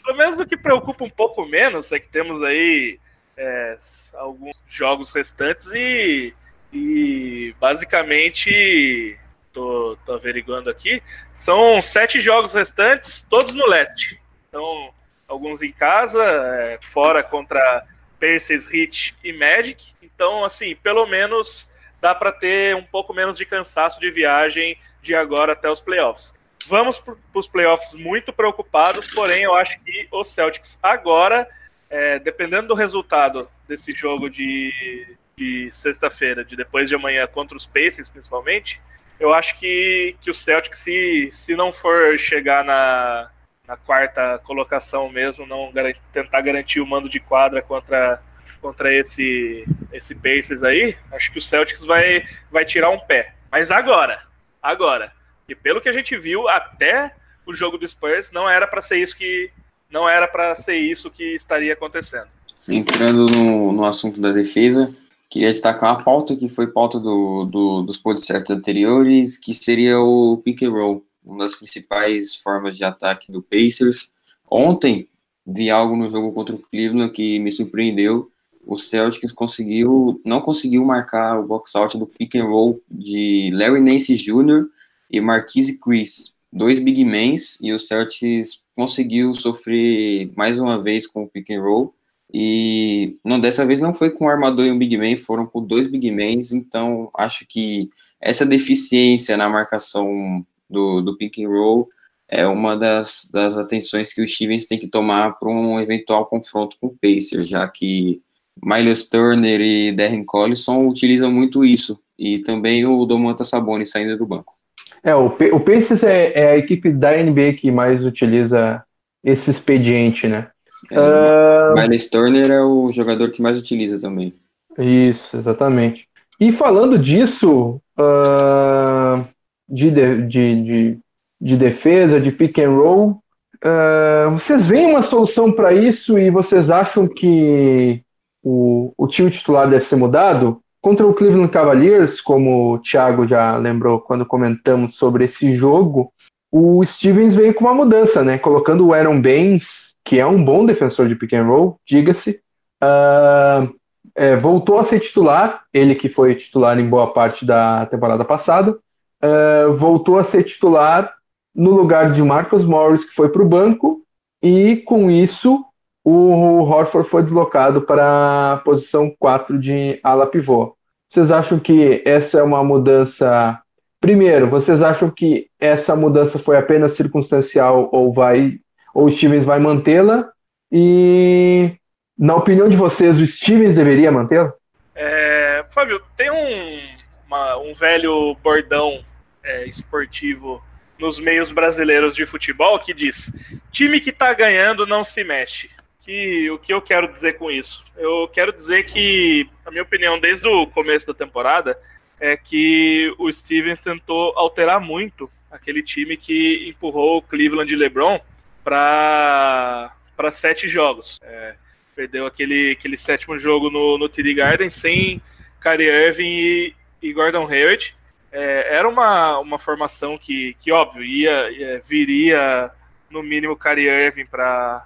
Pelo menos o que preocupa um pouco menos é que temos aí é, alguns jogos restantes e, e basicamente tô, tô averiguando aqui, são sete jogos restantes, todos no leste. Então, alguns em casa, é, fora contra Pacers, Heat e Magic. Então, assim, pelo menos dá para ter um pouco menos de cansaço de viagem de agora até os playoffs. Vamos para os playoffs muito preocupados, porém eu acho que os Celtics agora, é, dependendo do resultado desse jogo de, de sexta-feira, de depois de amanhã contra os Pacers principalmente, eu acho que, que o Celtics, se, se não for chegar na, na quarta colocação mesmo, não tentar garantir o mando de quadra contra, contra esse, esse Pacers aí, acho que o Celtics vai, vai tirar um pé. Mas agora, agora, e pelo que a gente viu, até o jogo do Spurs não era para ser isso que não era para ser isso que estaria acontecendo. Entrando no, no assunto da defesa, queria destacar uma pauta que foi pauta do, do, dos podcasts anteriores, que seria o pick and roll, uma das principais formas de ataque do Pacers. Ontem vi algo no jogo contra o Cleveland que me surpreendeu. O Celtics conseguiu, não conseguiu marcar o box out do pick and roll de Larry Nance Jr e Marquise Chris, dois big mans, e o Celtics conseguiu sofrer mais uma vez com o pick and roll, e não, dessa vez não foi com um armador e um big man, foram com dois big mans, então acho que essa deficiência na marcação do, do pick and roll é uma das, das atenções que o Stevens tem que tomar para um eventual confronto com o Pacers, já que Miles Turner e Darren Collison utilizam muito isso, e também o Domantas Sabonis saindo do banco. É, o, o Pacers é, é, a equipe da NBA que mais utiliza esse expediente, né? É, uh... Miles Turner é o jogador que mais utiliza também. Isso, exatamente. E falando disso, uh, de, de, de, de, defesa, de pick and roll, uh, vocês veem uma solução para isso e vocês acham que o, o time titular deve ser mudado? Contra o Cleveland Cavaliers, como o Thiago já lembrou quando comentamos sobre esse jogo, o Stevens veio com uma mudança, né? Colocando o Aaron Baines, que é um bom defensor de pick and roll, diga-se, uh, é, voltou a ser titular, ele que foi titular em boa parte da temporada passada, uh, voltou a ser titular no lugar de Marcus Morris, que foi para o banco, e com isso o Horford foi deslocado para a posição 4 de ala pivô. Vocês acham que essa é uma mudança? Primeiro, vocês acham que essa mudança foi apenas circunstancial ou vai ou o Stevens vai mantê-la? E na opinião de vocês, o Stevens deveria mantê-la? É, Fábio, tem um, uma, um velho bordão é, esportivo nos meios brasileiros de futebol que diz: time que está ganhando não se mexe que o que eu quero dizer com isso? Eu quero dizer que, a minha opinião, desde o começo da temporada, é que o Stevens tentou alterar muito aquele time que empurrou o Cleveland de LeBron para sete jogos. É, perdeu aquele, aquele sétimo jogo no, no TD Garden sem Kyrie Irving e, e Gordon Hayward. É, era uma, uma formação que, que óbvio, ia, ia viria no mínimo Kyrie Irving para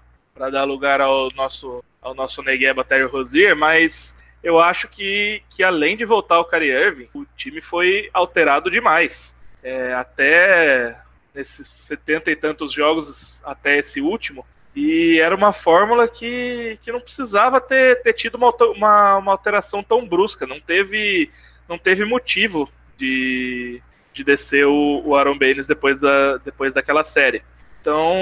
dar lugar ao nosso ao nosso Negueba Terry Rozier, mas eu acho que, que além de voltar o Kyrie Irving, o time foi alterado demais. É, até nesses setenta e tantos jogos até esse último, e era uma fórmula que, que não precisava ter, ter tido uma, uma, uma alteração tão brusca, não teve, não teve motivo de, de descer o, o Aaron Baines depois, da, depois daquela série. Então,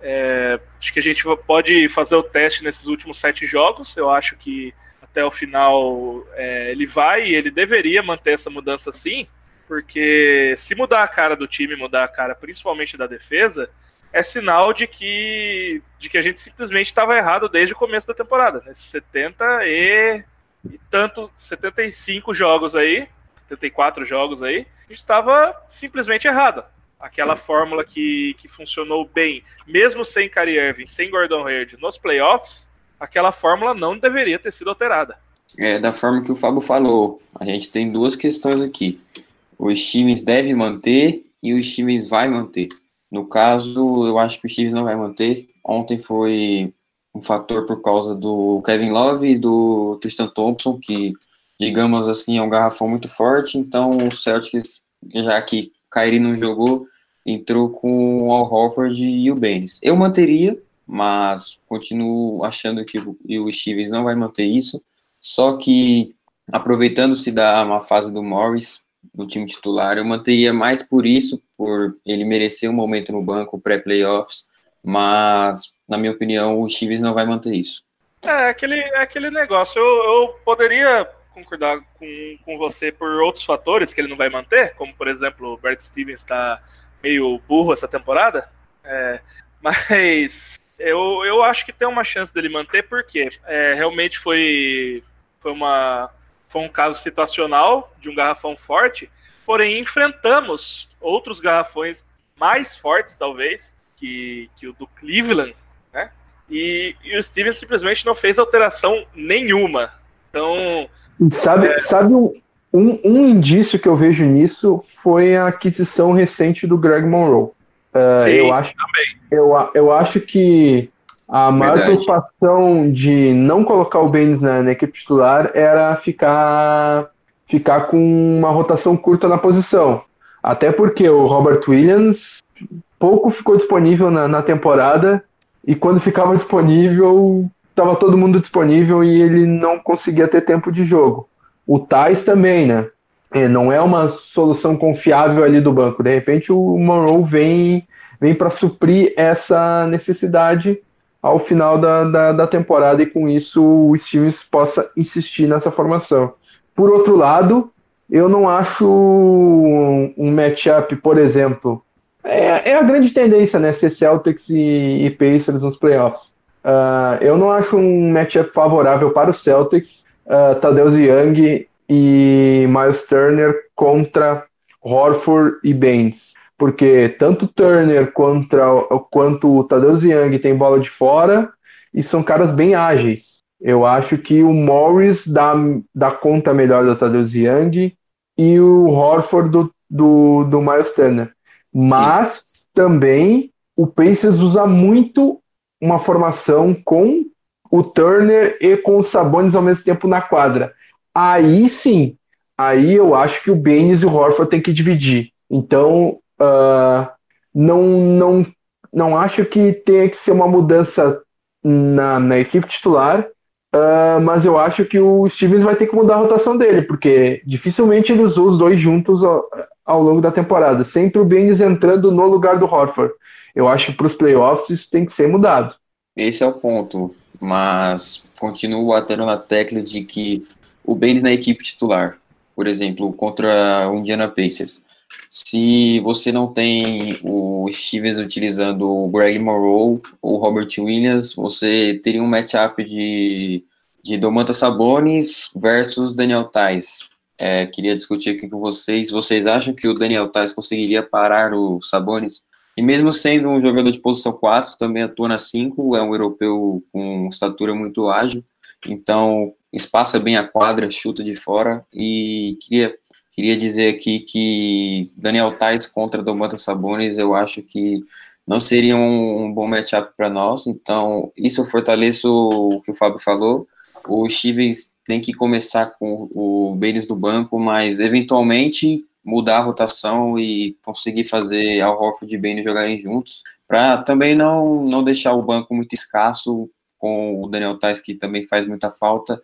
é, acho que a gente pode fazer o teste nesses últimos sete jogos. Eu acho que até o final é, ele vai e ele deveria manter essa mudança sim, porque se mudar a cara do time, mudar a cara principalmente da defesa, é sinal de que, de que a gente simplesmente estava errado desde o começo da temporada. Nesses 70 e, e tanto, 75 jogos aí, 74 jogos aí, a gente estava simplesmente errado. Aquela fórmula que, que funcionou bem, mesmo sem Kyrie Irving, sem Gordon Hayward nos playoffs, aquela fórmula não deveria ter sido alterada. É, da forma que o Fábio falou, a gente tem duas questões aqui. Os times devem manter e os times vai manter. No caso, eu acho que o Chiefs não vai manter. Ontem foi um fator por causa do Kevin Love e do Tristan Thompson, que, digamos assim, é um garrafão muito forte. Então, o Celtics, já que Kyrie não jogou, entrou com o Al Horford e o Baines. Eu manteria, mas continuo achando que o Stevens não vai manter isso. Só que, aproveitando-se da uma fase do Morris, no time titular. Eu manteria mais por isso, por ele merecer um momento no banco pré-playoffs, mas, na minha opinião, o Chiefs não vai manter isso. É, aquele, é aquele negócio. Eu, eu poderia concordar com, com você por outros fatores que ele não vai manter, como, por exemplo, o Brad Stevens está meio burro essa temporada, é, mas eu, eu acho que tem uma chance dele manter, porque é, realmente foi, foi uma foi um caso situacional de um garrafão forte, porém enfrentamos outros garrafões mais fortes, talvez, que, que o do Cleveland, né? E, e o Steven simplesmente não fez alteração nenhuma. Então. Sabe, é... sabe um, um, um, indício que eu vejo nisso foi a aquisição recente do Greg Monroe. Uh, Sim, eu acho, também. Eu, eu acho que a maior Verdade. preocupação de não colocar o Baines na, na, equipe titular era ficar, ficar com uma rotação curta na posição. Até porque o Robert Williams pouco ficou disponível na, na temporada e quando ficava disponível, estava todo mundo disponível e ele não conseguia ter tempo de jogo. O Tais também, né? É, não é uma solução confiável ali do banco. De repente o Monroe vem, vem para suprir essa necessidade ao final da, da, da, temporada e com isso o Stevens possa insistir nessa formação. Por outro lado, eu não acho um, um matchup, por exemplo, é, é, a grande tendência, né? Ser Celtics e, e Pacers nos playoffs. Uh, eu não acho um matchup favorável para o Celtics, uh, Tadeusz Young e Miles Turner contra Horford e Baines porque tanto Turner contra, quanto o Tadeusz Young tem bola de fora e são caras bem ágeis. Eu acho que o Morris dá, dá conta melhor do Tadeusz Young e o Horford do, do, do Miles Turner. Mas também o Pacers usa muito uma formação com o Turner e com os Sabonis ao mesmo tempo na quadra. Aí sim, aí eu acho que o Baines e o Horford tem que dividir. Então, Uh, não, não, não acho que tenha que ser uma mudança na, na equipe titular, uh, mas eu acho que o Stevens vai ter que mudar a rotação dele, porque dificilmente ele usou os dois juntos ao, ao longo da temporada, sempre o Baines entrando no lugar do Horford. Eu acho que para os playoffs isso tem que ser mudado. Esse é o ponto, mas continuo batendo na tecla de que o Baines na equipe titular, por exemplo, contra o Indiana Pacers, se você não tem o Stevens utilizando o Greg Monroe ou Robert Williams, você teria um matchup de, de Domantas Sabonis versus Daniel Tais. É, queria discutir aqui com vocês. Vocês acham que o Daniel Tais conseguiria parar o Sabonis? E mesmo sendo um jogador de posição 4, também atua na 5, é um europeu com estatura muito ágil, então espaça bem a quadra, chuta de fora, e queria Queria dizer aqui que Daniel Tais contra Domantas Sabonis, eu acho que não seria um, um bom matchup para nós. Então, isso eu fortaleço o que o Fábio falou. O Stevens tem que começar com o Baines do banco, mas eventualmente mudar a rotação e conseguir fazer Al Horford e Baines jogarem juntos, para também não, não deixar o banco muito escasso com o Daniel Tais, que também faz muita falta,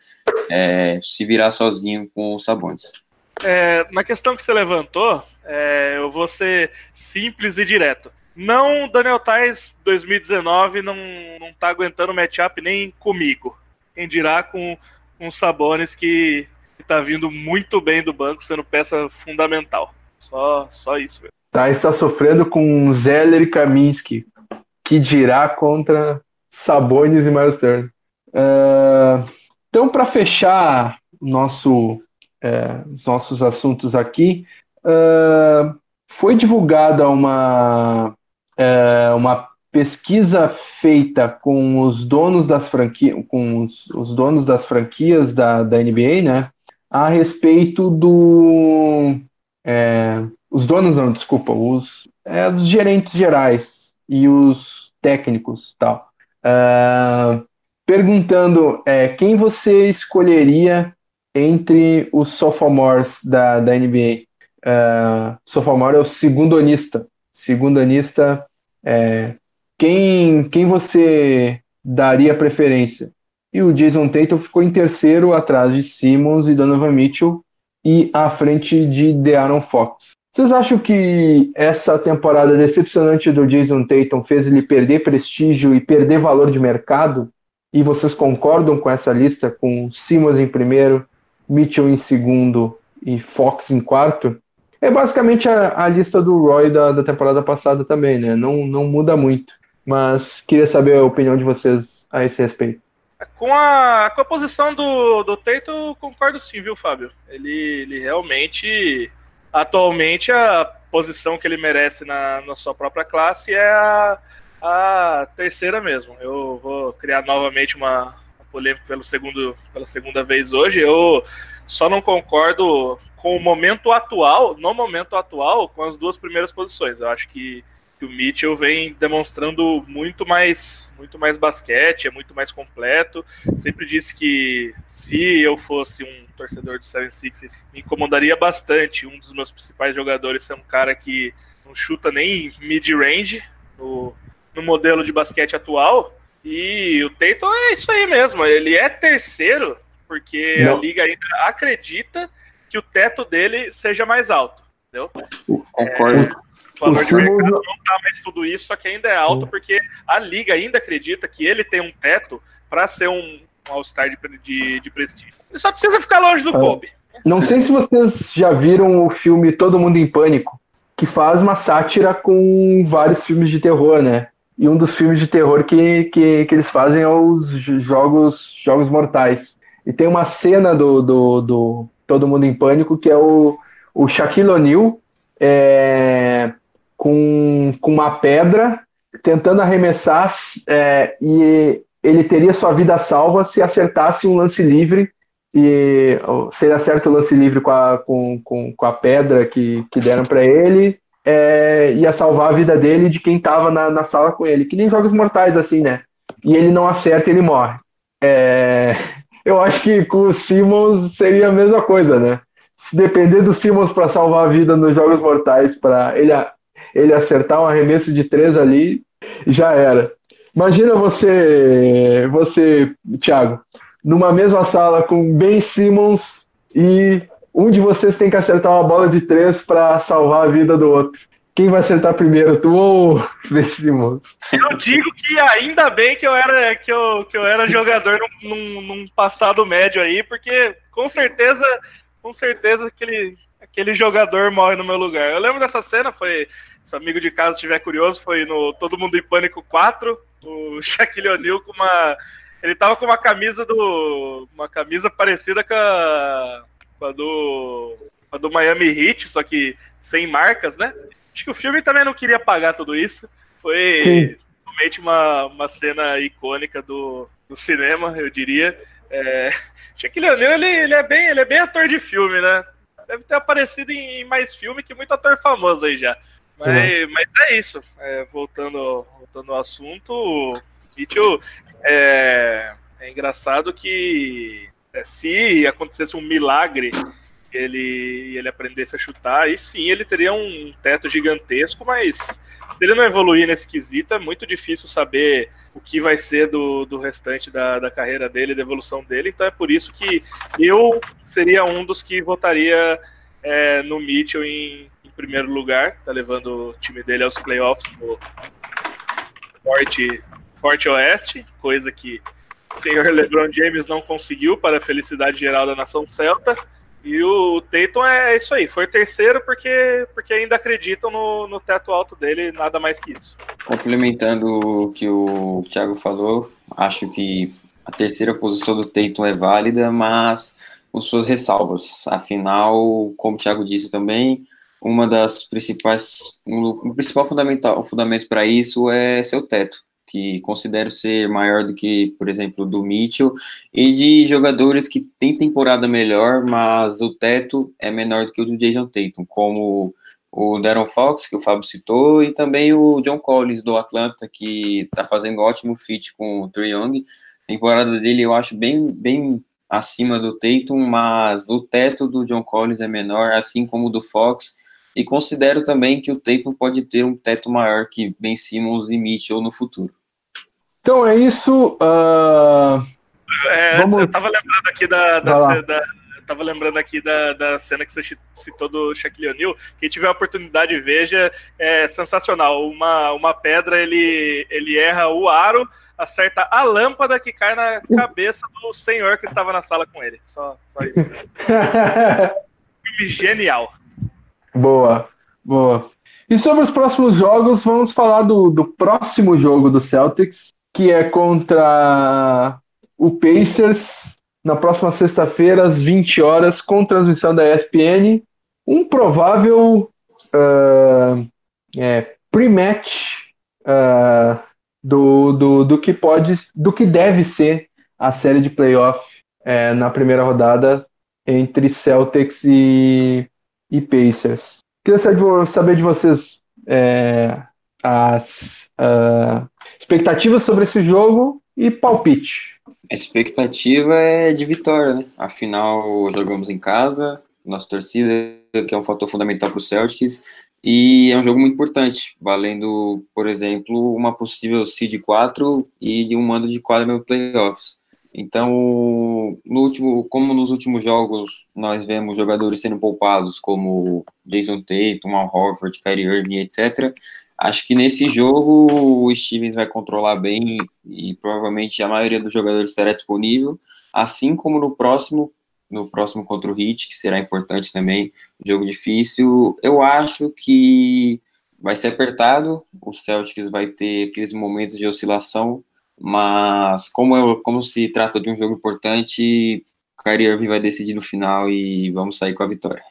é, se virar sozinho com os Sabonis. É, na questão que você levantou, É, eu vou ser simples e direto. Não, Daniel Tais 2019 não, não tá aguentando matchup nem comigo. Quem dirá com um Sabonis que, que tá vindo muito bem do banco, sendo peça fundamental. Só, só isso. Tá, está sofrendo com Zeller e Kaminsky, que dirá contra Sabonis e Miles Turner. Uh, então, para fechar nosso, os nossos assuntos aqui, uh, foi divulgada uma, uma pesquisa feita com os donos das franquias, com os, os, donos das franquias da, da NBA, né, a respeito do é, os donos não, desculpa, os, é, os gerentes gerais e os técnicos tal, uh, perguntando é, quem você escolheria entre os sophomores da, da NBA. Uh, sophomore é o segundonista. Segundonista, é, quem, quem você daria preferência? E o Jason Tatum ficou em terceiro, atrás de Simmons e Donovan Mitchell, e à frente de De'Aaron Fox. Vocês acham que essa temporada decepcionante do Jason Tatum fez ele perder prestígio e perder valor de mercado? E vocês concordam com essa lista, com Simmons em primeiro, Mitchell em segundo e Fox em quarto? É basicamente a, a lista do Roy da, da, temporada passada também, né? Não, não muda muito. Mas queria saber a opinião de vocês a esse respeito. Com a, com a posição do, do Tatum, concordo sim, viu, Fábio? Ele, ele realmente atualmente a posição que ele merece na, na sua própria classe é a, a terceira mesmo. Eu vou criar novamente uma, uma polêmica pelo segundo, pela segunda vez hoje. Eu só não concordo com o momento atual, no momento atual, com as duas primeiras posições. Eu acho que que o Mitchell vem demonstrando muito mais, muito mais basquete, é muito mais completo. Sempre disse que se eu fosse um torcedor do 76 me incomodaria bastante um dos meus principais jogadores ser um cara que não chuta nem mid-range no, no modelo de basquete atual. E o Tatum é isso aí mesmo, ele é terceiro, porque não. a liga ainda acredita que o teto dele seja mais alto. Entendeu? Concordo. É, o valor de mercado não tá mais tudo isso, só que ainda é alto, porque a liga ainda acredita que ele tem um teto para ser um, um All-Star de, de, de, prestígio. Ele só precisa ficar longe do é. Kobe. Não sei se vocês já viram o filme Todo Mundo em Pânico, que faz uma sátira com vários filmes de terror, né? E um dos filmes de terror que, que, que eles fazem é os jogos, jogos mortais. E tem uma cena do, do, do Todo Mundo em Pânico que é o, o Shaquille O'Neal é, com, com uma pedra, tentando arremessar, é, e ele teria sua vida salva se acertasse um lance livre. E se ele acerta o lance livre com a, com, com, com a pedra que, que deram para ele, é, ia salvar a vida dele e de quem estava na, na sala com ele. Que nem jogos mortais, assim, né? E ele não acerta ele morre. É, eu acho que com o Simmons seria a mesma coisa, né? Se depender do Simmons para salvar a vida nos jogos mortais, para ele ele acertar um arremesso de três ali, já era. Imagina você, você, Thiago, numa mesma sala com Ben Simmons e um de vocês tem que acertar uma bola de três para salvar a vida do outro. Quem vai acertar primeiro, tu ou Ben Simmons? Eu digo que ainda bem que eu era, que eu, que eu era jogador num, num, passado médio aí, porque com certeza, com certeza aquele, aquele jogador morre no meu lugar. Eu lembro dessa cena, foi se amigo de casa estiver curioso, foi no Todo Mundo em Pânico 4, o Shaquille O'Neal com uma. Ele tava com uma camisa do. Uma camisa parecida com a, com a do. Com a do Miami Heat, só que sem marcas, né? Acho que o filme também não queria pagar tudo isso. Foi realmente uma, uma cena icônica do, do cinema, eu diria. É, Shaquille O'Neal, ele, ele, é bem, ele é bem ator de filme, né? Deve ter aparecido em mais filme que muito ator famoso aí já. Mas, uhum. mas é isso. É, voltando, voltando ao assunto, o Mitchell é, é engraçado que se acontecesse um milagre ele ele aprendesse a chutar, aí sim ele teria um teto gigantesco, mas se ele não evoluir nesse quesito, é muito difícil saber o que vai ser do, do restante da, da carreira dele, da evolução dele. Então é por isso que eu seria um dos que votaria é, no Mitchell em, primeiro lugar, tá levando o time dele aos playoffs no Forte, Forte Oeste, coisa que senhor LeBron James não conseguiu para a felicidade geral da nação celta. E o Tatum é isso aí, foi terceiro porque, porque ainda acreditam no, no teto alto dele, nada mais que isso. Complementando o que o Thiago falou, acho que a terceira posição do Tatum é válida, mas com suas ressalvas. Afinal, como o Thiago disse também, uma das principais, um, principal fundamental, o fundamento para isso é seu teto que considero ser maior do que, por exemplo, do Mitchell, e de jogadores que têm temporada melhor, mas o teto é menor do que o do Jason Tatum, como o Darren Fox, que o Fábio citou, e também o John Collins, do Atlanta, que está fazendo ótimo fit com o Trae Young. Temporada dele eu acho bem, bem acima do Tatum, mas o teto do John Collins é menor, assim como o do Fox, e considero também que o Tatum pode ter um teto maior que Ben Simmons e Mitchell no futuro. Então é isso. Uh... É, Vamos... Eu tava lembrando aqui da, da, da tava lembrando aqui da, da cena que você citou do Shaquille O'Neal. Quem tiver a oportunidade, veja. É sensacional. Uma, uma pedra, ele, ele erra o aro, acerta a lâmpada que cai na cabeça do senhor que estava na sala com ele. Só, só isso. Filme genial. Boa, boa. E sobre os próximos jogos, vamos falar do, do próximo jogo do Celtics, que é contra o Pacers, na próxima sexta-feira, às 20 horas, com transmissão da ESPN. Um provável uh, é, pre-match uh, do, do, do que pode, do que deve ser a série de playoff é, na primeira rodada entre Celtics e e Pacers. Queria saber de vocês é, as uh, expectativas sobre esse jogo e palpite. A expectativa é de vitória, né? Afinal, jogamos em casa, nossa torcida, que é um fator fundamental para o Celtics, e é um jogo muito importante, valendo, por exemplo, uma possível seed 4 e um mando de quadra no playoffs. Então, no último, como nos últimos jogos nós vemos jogadores sendo poupados, como Jason Tatum, Al Horford, Kyrie Irving, etc., acho que nesse jogo o Stevens vai controlar bem e provavelmente a maioria dos jogadores estará disponível, assim como no próximo, no próximo contra o Heat, que será importante também, jogo difícil. Eu acho que vai ser apertado, o Celtics vai ter aqueles momentos de oscilação, mas como, eu, como se trata de um jogo importante, Kyrie Irving vai decidir no final e vamos sair com a vitória.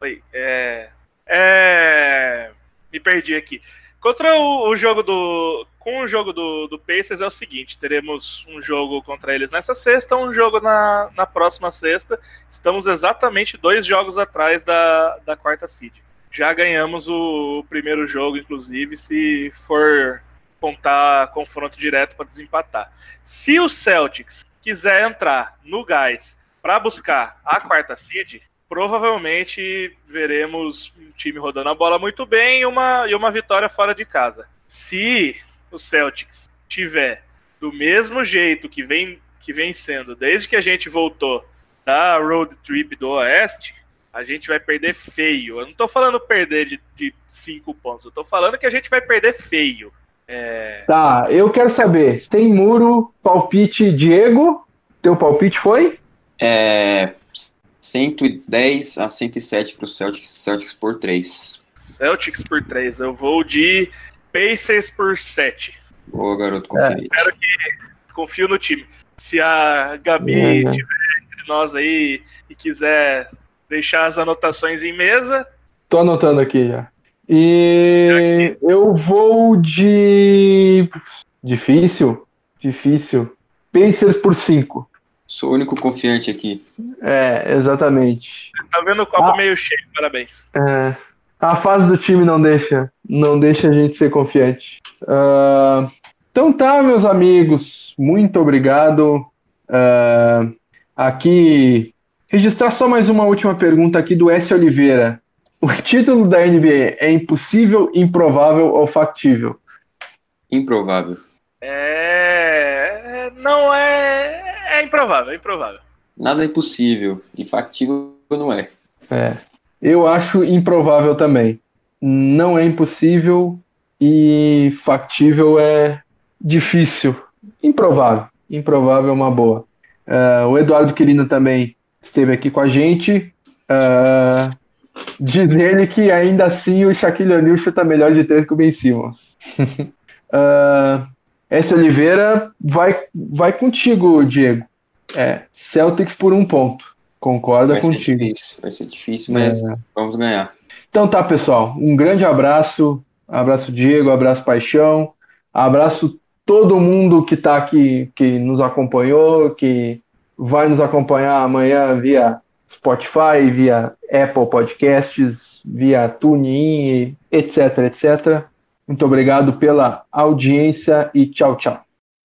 Oi, é, é, me perdi aqui. Contra o, o, jogo do. Com o jogo do, do Pacers é o seguinte: teremos um jogo contra eles nessa sexta, um jogo na, na próxima sexta. Estamos exatamente dois jogos atrás da, da quarta seed. Já ganhamos o, o primeiro jogo, inclusive, se for contar confronto direto para desempatar. Se o Celtics quiser entrar no gás para buscar a quarta seed, provavelmente veremos um time rodando a bola muito bem e uma, e uma vitória fora de casa. Se o Celtics tiver do mesmo jeito que vem, que vem sendo desde que a gente voltou da road trip do Oeste, a gente vai perder feio. Eu não estou falando perder de, de cinco pontos, eu estou falando que a gente vai perder feio. É... Tá, eu quero saber, sem muro, palpite Diego, teu palpite foi? É 110 a 107 para o Celtics, Celtics por 3. Celtics por 3, eu vou de Pacers por 7. Boa, garoto, confio. É. Espero que confio no time. Se a Gabi é, né? tiver entre nós aí e quiser deixar as anotações em mesa. Tô anotando aqui já. E eu vou de. Difícil? Difícil. Pacers por 5. Sou o único confiante aqui. É, exatamente. Tá vendo o copo ah, meio cheio, parabéns. É, a fase do time não deixa, não deixa a gente ser confiante. Uh, então tá, meus amigos, muito obrigado. Uh, aqui, registrar só mais uma última pergunta aqui do S. Oliveira. O título da NBA é impossível, improvável ou factível? Improvável. É. Não é. É improvável, é improvável. Nada é impossível. E factível não é. É. Eu acho improvável também. Não é impossível e factível é difícil. Improvável. Improvável é uma boa. Uh, o Eduardo Quirino também esteve aqui com a gente. Uh, diz ele que ainda assim o Shaquille O'Neal chuta melhor de três que o Ben Simmons. uh, S. Oliveira vai, vai contigo, Diego. É, Celtics por um ponto. Concorda vai contigo. Ser difícil, vai ser difícil, mas é. vamos ganhar. Então tá, pessoal. Um grande abraço. Abraço, Diego. Abraço, Paixão. Abraço todo mundo que está aqui, que nos acompanhou, que vai nos acompanhar amanhã via Spotify, via Apple Podcasts, via TuneIn, etc, etc. Muito obrigado pela audiência e tchau, tchau.